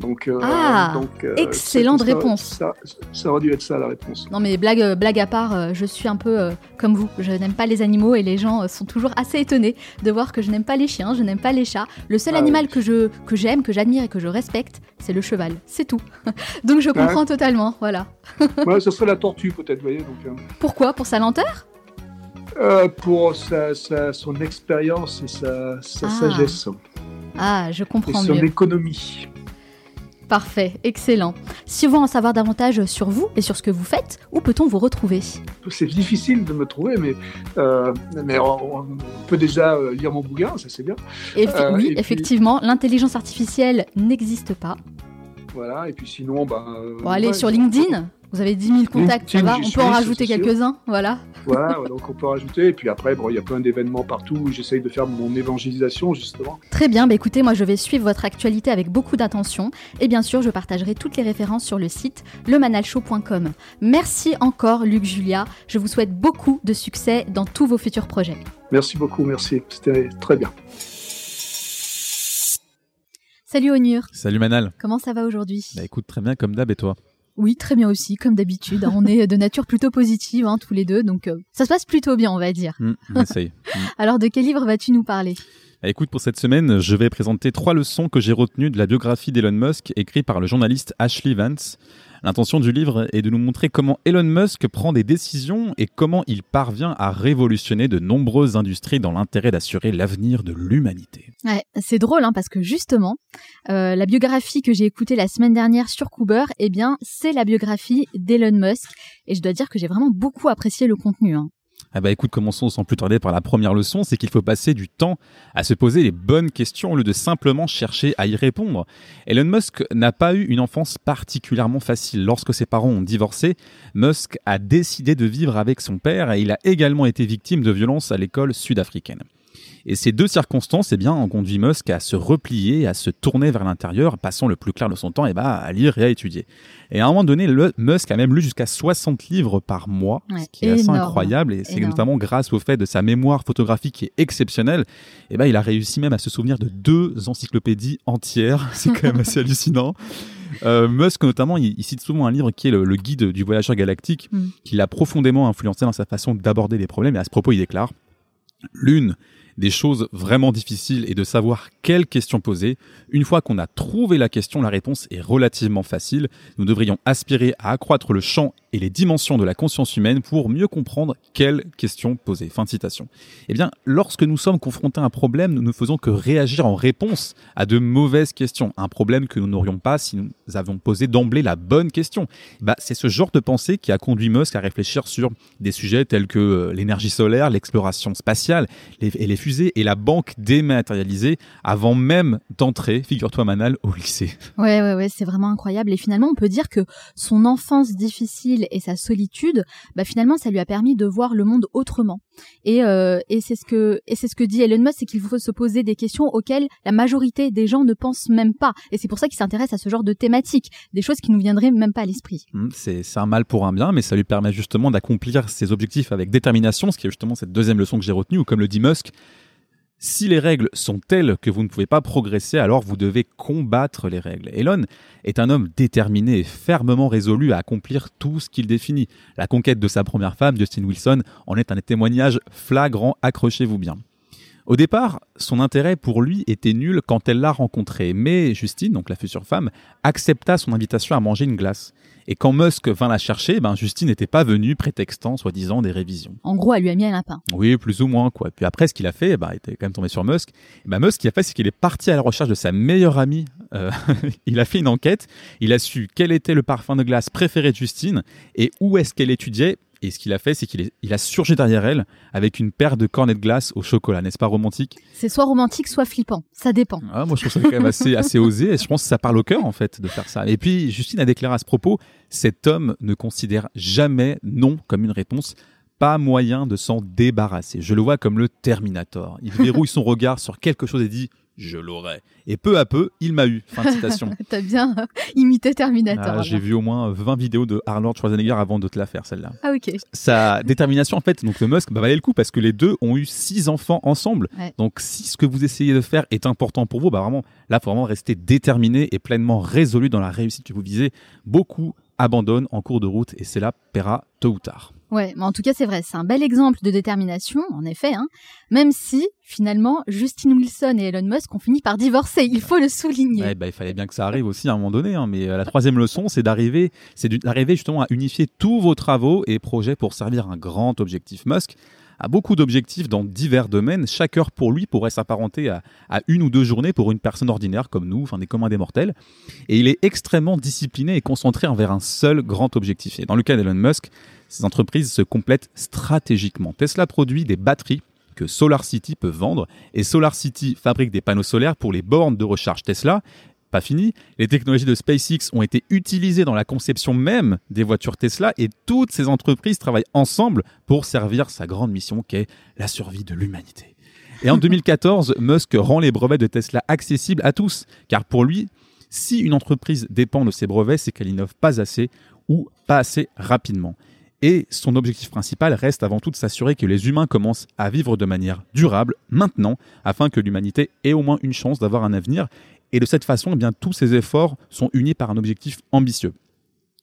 Donc, euh, Ah, donc, euh, excellente ça- réponse. Ça, ça aurait dû être ça la réponse. Non mais blague, blague à part, je suis un peu euh, comme vous. Je n'aime pas les animaux et les gens sont toujours assez étonnés de voir que je n'aime pas les chiens, je n'aime pas les chats. Le seul Ah animal que je que j'aime, que j'admire et que je respecte, c'est le cheval. C'est tout. donc je comprends totalement. Voilà. ouais, ça serait la tortue peut-être, voyez. Donc, Pourquoi? Pour sa lenteur? Euh, pour sa, sa- son expérience et sa, sa Ah, sagesse Ah, je et comprends son mieux. économie. Parfait, excellent. Si on veut en savoir davantage sur vous et sur ce que vous faites, où peut-on vous retrouver? C'est difficile de me trouver, mais, euh, mais on, on peut déjà euh, lire mon bouquin, ça c'est bien. Euh, Oui, et puis- effectivement, l'intelligence artificielle n'existe pas. Voilà, et puis sinon, bah, euh, Bon, allez ouais, sur LinkedIn. Vous avez 10 000 contacts, ça va On peut suis, en rajouter quelques-uns, voilà. Voilà, ouais, donc on peut rajouter. Et puis après, bon, il y a plein d'événements partout où j'essaye de faire mon évangélisation, justement. Très bien, bah écoutez, moi je vais suivre votre actualité avec beaucoup d'attention et bien sûr je partagerai toutes les références sur le site lemanalshow.com. Merci encore Luc Julia, je vous souhaite beaucoup de succès dans tous vos futurs projets. Merci beaucoup, merci. C'était très bien. Salut Onur, Salut Manal. comment ça va aujourd'hui Bah écoute, très bien comme d'hab et toi? Oui, très bien aussi, comme d'habitude. On est de nature plutôt positive hein, tous les deux, donc euh, ça se passe plutôt bien on va dire. Hmm, On essaye. Hmm. Alors de quel livre vas-tu nous parler? Bah, écoute, pour cette semaine, je vais présenter trois leçons que j'ai retenues de la biographie d'Elon Musk écrite par le journaliste Ashley Vance. L'intention du livre est de nous montrer comment Elon Musk prend des décisions et comment il parvient à révolutionner de nombreuses industries dans l'intérêt d'assurer l'avenir de l'humanité. Ouais, c'est drôle hein, parce que justement, euh, la biographie que j'ai écoutée la semaine dernière sur Cooper, eh bien, c'est la biographie d'Elon Musk et je dois dire que j'ai vraiment beaucoup apprécié le contenu. hein. Ah bah écoute, commençons sans plus tarder par la première leçon, c'est qu'il faut passer du temps à se poser les bonnes questions au lieu de simplement chercher à y répondre. Elon Musk n'a pas eu une enfance particulièrement facile. Lorsque ses parents ont divorcé, Musk a décidé de vivre avec son père et il a également été victime de violences à l'école sud-africaine. Et ces deux circonstances, eh bien, ont conduit Musk à se replier, à se tourner vers l'intérieur, passant le plus clair de son temps eh ben, à lire et à étudier. Et à un moment donné, le, Musk a même lu jusqu'à 60 livres par mois, ce qui est assez incroyable. Et c'est notamment grâce au fait de sa mémoire photographique qui est exceptionnelle. Eh ben, il a réussi même à se souvenir de deux encyclopédies entières. C'est quand même assez hallucinant. Euh, Musk, notamment, il, cite souvent un livre qui est le, guide du voyageur galactique, mm. qui l'a profondément influencé dans sa façon d'aborder les problèmes. Et à ce propos, il déclare L'une des choses vraiment difficiles et de savoir quelle question poser. Une fois qu'on a trouvé la question, la réponse est relativement facile. Nous devrions aspirer à accroître le champ et les dimensions de la conscience humaine pour mieux comprendre quelle question poser. Fin de citation. Eh bien, lorsque nous sommes confrontés à un problème, nous ne faisons que réagir en réponse à de mauvaises questions. Un problème que nous n'aurions pas si nous avions posé d'emblée la bonne question. Bah, c'est ce genre de pensée qui a conduit Musk à réfléchir sur des sujets tels que euh, l'énergie solaire, l'exploration spatiale et les et la banque dématérialisée avant même d'entrer, figure-toi Manal, au lycée. Ouais, ouais, ouais, c'est vraiment incroyable. Et finalement, on peut dire que son enfance difficile et sa solitude, bah finalement, ça lui a permis de voir le monde autrement. Et, euh, et c'est ce que et c'est ce que dit Elon Musk, c'est qu'il faut se poser des questions auxquelles la majorité des gens ne pensent même pas. Et c'est pour ça qu'il s'intéresse à ce genre de thématiques, des choses qui nous viendraient même pas à l'esprit. Mmh, c'est c'est un mal pour un bien, mais ça lui permet justement d'accomplir ses objectifs avec détermination, ce qui est justement cette deuxième leçon que j'ai retenue, ou comme le dit Musk, si les règles sont telles que vous ne pouvez pas progresser, alors vous devez combattre les règles. Elon est un homme déterminé et fermement résolu à accomplir tout ce qu'il définit. La conquête de sa première femme, Justin Wilson, en est un témoignage flagrant, accrochez-vous bien. Au départ, son intérêt pour lui était nul quand elle l'a rencontré, mais Justine, donc la future femme, accepta son invitation à manger une glace. Et quand Musk vint la chercher, ben Justine n'était pas venue prétextant soi-disant des révisions. En gros, elle lui a mis un lapin. Oui, plus ou moins quoi. Puis après, ce qu'il a fait, ben, il était quand même tombé sur Musk. Et ben, Musk, ce qu'il a fait, c'est qu'il est parti à la recherche de sa meilleure amie. Euh, il a fait une enquête. Il a su quel était le parfum de glace préféré de Justine et où est-ce qu'elle étudiait et ce qu'il a fait, c'est qu'il il a surgi derrière elle avec une paire de cornets de glace au chocolat, n'est-ce pas romantique? C'est soit romantique, soit flippant. Ça dépend. Ah, moi, je trouve ça quand même assez, assez osé. Et je pense que ça parle au cœur, en fait, de faire ça. Et puis, Justine a déclaré à ce propos, cet homme ne considère jamais non comme une réponse pas moyen de s'en débarrasser. Je le vois comme le Terminator. Il verrouille son regard sur quelque chose et dit je l'aurai. Et peu à peu, il m'a eu. Fin de citation. T'as bien imité Terminator. Ah, j'ai vu au moins 20 vidéos de Arnold Schwarzenegger avant de te la faire, celle-là. Ah, ok. Sa détermination, en fait, donc le Musk, bah, valait le coup parce que les deux ont eu six enfants ensemble. Donc, si ce que vous essayez de faire est important pour vous, bah vraiment, là, faut vraiment rester déterminé et pleinement résolu dans la réussite que vous visez. Beaucoup abandonnent en cours de route et cela paiera tôt ou tard. Ouais, mais en tout cas, c'est vrai, c'est un bel exemple de détermination, en effet, hein, même si, finalement, Justin Wilson et Elon Musk ont fini par divorcer, il faut le souligner. Ouais, bah, il fallait bien que ça arrive aussi à un moment donné, hein, mais euh, la troisième leçon, c'est d'arriver, c'est d'arriver justement à unifier tous vos travaux et projets pour servir un grand objectif. Musk a beaucoup d'objectifs dans divers domaines. Chaque heure pour lui pourrait s'apparenter à, à, une ou deux journées pour une personne ordinaire comme nous, enfin des communs des mortels. Et il est extrêmement discipliné et concentré envers un seul grand objectif. Et dans le cas d'Elon Musk, ces entreprises se complètent stratégiquement. Tesla produit des batteries que SolarCity peut vendre et SolarCity fabrique des panneaux solaires pour les bornes de recharge Tesla pas fini. Les technologies de SpaceX ont été utilisées dans la conception même des voitures Tesla et toutes ces entreprises travaillent ensemble pour servir sa grande mission qui est la survie de l'humanité. Et en 2014, Musk rend les brevets de Tesla accessibles à tous, car pour lui, si une entreprise dépend de ses brevets, c'est qu'elle innove pas assez ou pas assez rapidement. Et son objectif principal reste avant tout de s'assurer que les humains commencent à vivre de manière durable maintenant, afin que l'humanité ait au moins une chance d'avoir un avenir et de cette façon, eh bien, tous ces efforts sont unis par un objectif ambitieux.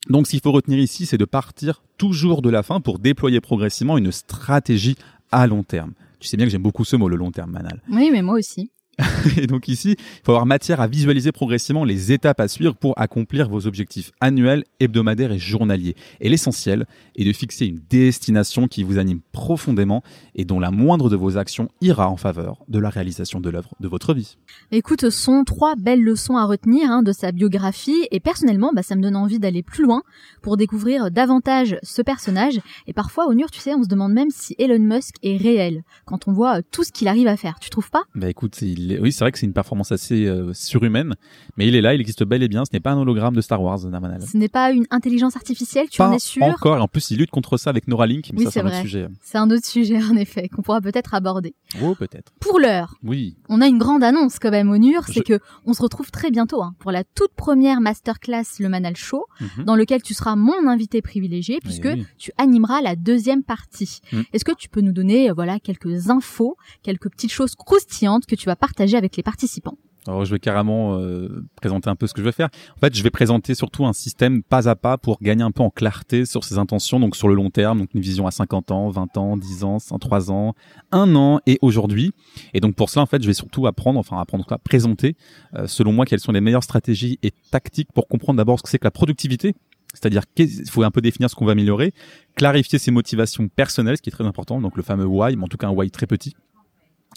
Donc, ce qu'il faut retenir ici, c'est de partir toujours de la fin pour déployer progressivement une stratégie à long terme. Tu sais bien que j'aime beaucoup ce mot, le long terme, Manal. Oui, mais moi aussi. et donc ici, il faut avoir matière à visualiser progressivement les étapes à suivre pour accomplir vos objectifs annuels, hebdomadaires et journaliers. Et l'essentiel est de fixer une destination qui vous anime profondément et dont la moindre de vos actions ira en faveur de la réalisation de l'œuvre de votre vie. Écoute, ce sont trois belles leçons à retenir hein, de sa biographie et personnellement, bah, ça me donne envie d'aller plus loin pour découvrir davantage ce personnage. Et parfois, au NUR, tu sais, on se demande même si Elon Musk est réel quand on voit tout ce qu'il arrive à faire. Tu trouves pas? Bah écoute, il oui, c'est vrai que c'est une performance assez euh, surhumaine, mais il est là, il existe bel et bien. Ce n'est pas un hologramme de Star Wars, Namanal. Ce n'est pas une intelligence artificielle, tu pas en es sûr? Encore, et en plus, il lutte contre ça avec Neuralink, mais Oui, ça, c'est un autre sujet. C'est un autre sujet, en effet, qu'on pourra peut-être aborder. Oh, peut-être. Pour l'heure, Oui. on a une grande annonce quand même au NUR, c'est Je- que on se retrouve très bientôt hein, pour la toute première masterclass Le Manal Show, Mhm. dans lequel tu seras mon invité privilégié puisque oui. tu animeras la deuxième partie. Mm. Est-ce que tu peux nous donner euh, voilà quelques infos, quelques petites choses croustillantes que tu vas partager avec les participants Alors, je vais carrément euh, présenter un peu ce que je vais faire. En fait, je vais présenter surtout un système pas à pas pour gagner un peu en clarté sur ses intentions, donc sur le long terme, donc une vision à 50 ans, 20 ans, 10 ans, 103 ans, un an et aujourd'hui. Et donc pour cela, en fait, je vais surtout apprendre, enfin apprendre quoi, présenter, euh, selon moi, quelles sont les meilleures stratégies et tactiques pour comprendre d'abord ce que c'est que la productivité. C'est-à-dire qu'il faut un peu définir ce qu'on va améliorer, clarifier ses motivations personnelles, ce qui est très important, donc le fameux why, mais en tout cas un why très petit.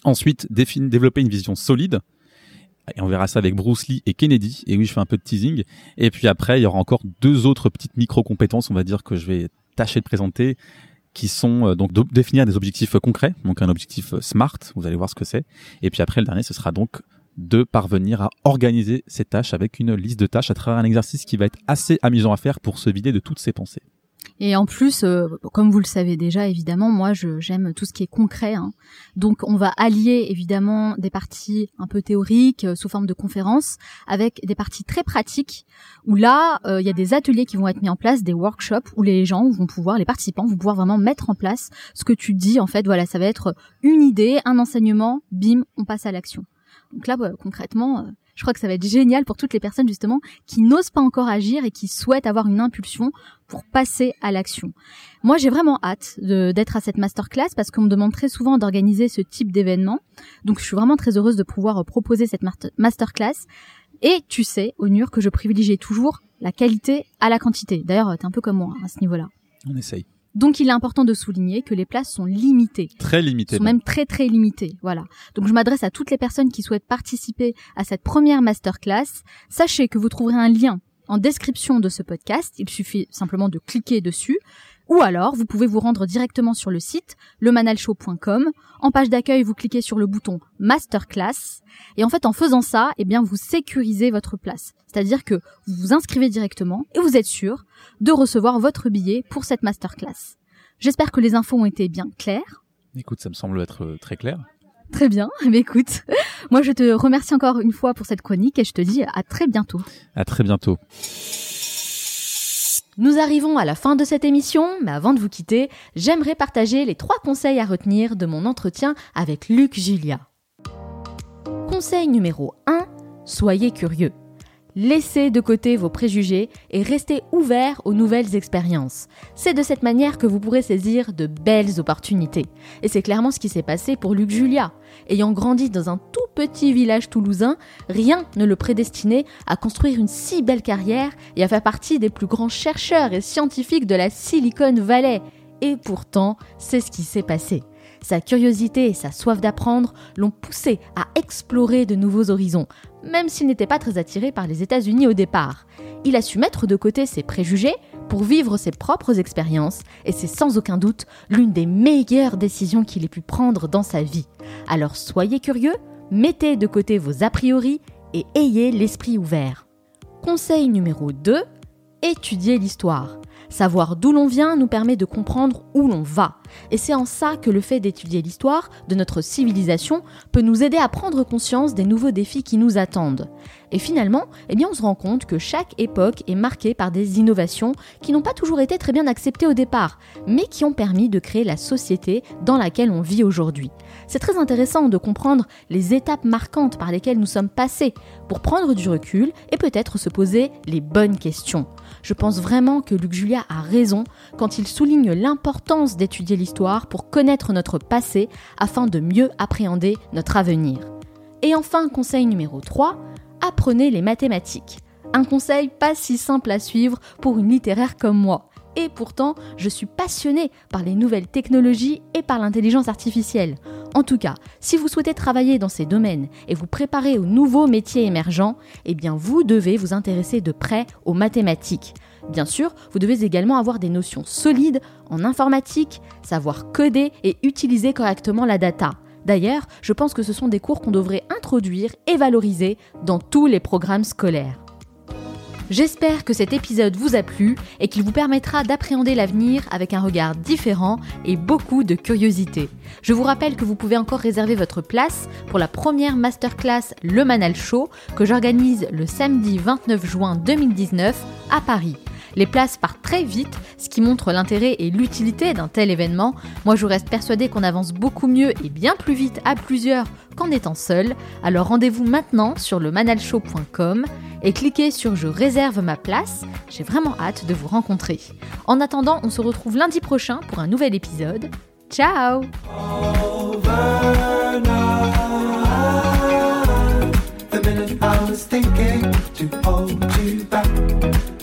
Ensuite, développer une vision solide, et on verra ça avec Bruce Lee et Kennedy. Et oui, je fais un peu de teasing. Et puis après, il y aura encore deux autres petites micro-compétences, on va dire, que je vais tâcher de présenter, qui sont euh, donc définir des objectifs concrets, donc un objectif euh, SMART, vous allez voir ce que c'est. Et puis après, le dernier, ce sera donc de parvenir à organiser ces tâches avec une liste de tâches à travers un exercice qui va être assez amusant à faire pour se vider de toutes ses pensées. Et en plus, euh, comme vous le savez déjà, évidemment, moi, j'aime tout ce qui est concret. hein. Donc, on va allier évidemment des parties un peu théoriques euh, sous forme de conférences avec des parties très pratiques où là, euh, il y a des ateliers qui vont être mis en place, des workshops où les gens vont pouvoir, les participants vont pouvoir vraiment mettre en place ce que tu dis. En fait, voilà, ça va être une idée, un enseignement, bim, on passe à l'action. Donc là, ouais, concrètement, euh, je crois que ça va être génial pour toutes les personnes justement qui n'osent pas encore agir et qui souhaitent avoir une impulsion pour passer à l'action. Moi, j'ai vraiment hâte d'être à cette masterclass parce qu'on me demande très souvent d'organiser ce type d'événement. Donc, je suis vraiment très heureuse de pouvoir euh, proposer cette masterclass. Et tu sais, au NUR, que je privilégie toujours la qualité à la quantité. D'ailleurs, t'es un peu comme moi hein, à ce niveau-là. On essaye. Donc, il est important de souligner que les places sont limitées Très limité. sont même très très limités. Voilà. Donc je m'adresse à toutes les personnes qui souhaitent participer à cette première masterclass. Sachez que vous trouverez un lien en description de ce podcast. Il suffit simplement de cliquer dessus. Ou alors, vous pouvez vous rendre directement sur le site lemanalshow.com. En page d'accueil, vous cliquez sur le bouton Masterclass. Et en fait, en faisant ça, eh bien, vous sécurisez votre place. C'est-à-dire que vous vous inscrivez directement et vous êtes sûr de recevoir votre billet pour cette masterclass. J'espère que les infos ont été bien claires. Écoute, ça me semble être euh, très clair. Très bien. Écoute, moi je te remercie encore une fois pour cette chronique et je te dis à très bientôt. À très bientôt. Nous arrivons à la fin de cette émission, mais avant de vous quitter, j'aimerais partager les trois conseils à retenir de mon entretien avec Luc Julia. Conseil numéro 1, soyez curieux. Laissez de côté vos préjugés et restez ouvert aux nouvelles expériences. C'est de cette manière que vous pourrez saisir de belles opportunités. Et c'est clairement ce qui s'est passé pour Luc Julia. Ayant grandi dans un tout petit village toulousain, rien ne le prédestinait à construire une si belle carrière et à faire partie des plus grands chercheurs et scientifiques de la Silicon Valley. Et pourtant, c'est ce qui s'est passé. Sa curiosité et sa soif d'apprendre l'ont poussé à explorer de nouveaux horizons, même s'il n'était pas très attiré par les États-Unis au départ. Il a su mettre de côté ses préjugés pour vivre ses propres expériences, et c'est sans aucun doute l'une des meilleures décisions qu'il ait pu prendre dans sa vie. Alors soyez curieux, mettez de côté vos a priori et ayez l'esprit ouvert. Conseil numéro 2, étudier l'histoire. Savoir d'où l'on vient nous permet de comprendre où l'on va. Et c'est en ça que le fait d'étudier l'histoire de notre civilisation peut nous aider à prendre conscience des nouveaux défis qui nous attendent. Et finalement, eh bien, on se rend compte que chaque époque est marquée par des innovations qui n'ont pas toujours été très bien acceptées au départ, mais qui ont permis de créer la société dans laquelle on vit aujourd'hui. C'est très intéressant de comprendre les étapes marquantes par lesquelles nous sommes passés pour prendre du recul et peut-être se poser les bonnes questions. Je pense vraiment que Luc Julia a raison quand il souligne l'importance d'étudier l'histoire pour connaître notre passé afin de mieux appréhender notre avenir. Et enfin, conseil numéro 3, apprenez les mathématiques. Un conseil pas si simple à suivre pour une littéraire comme moi. Et pourtant, je suis passionnée par les nouvelles technologies et par l'intelligence artificielle. En tout cas, si vous souhaitez travailler dans ces domaines et vous préparer aux nouveaux métiers émergents, eh bien vous devez vous intéresser de près aux mathématiques. Bien sûr, vous devez également avoir des notions solides en informatique, savoir coder et utiliser correctement la data. D'ailleurs, je pense que ce sont des cours qu'on devrait introduire et valoriser dans tous les programmes scolaires. J'espère que cet épisode vous a plu et qu'il vous permettra d'appréhender l'avenir avec un regard différent et beaucoup de curiosité. Je vous rappelle que vous pouvez encore réserver votre place pour la première masterclass Le Manal Show que j'organise le samedi 29 juin 2019 à Paris. Les places partent très vite, ce qui montre l'intérêt et l'utilité d'un tel événement. Moi, je reste persuadée qu'on avance beaucoup mieux et bien plus vite à plusieurs qu'en étant seul. Alors rendez-vous maintenant sur le manalshow.com et cliquez sur Je réserve ma place. J'ai vraiment hâte de vous rencontrer. En attendant, on se retrouve lundi prochain pour un nouvel épisode. Ciao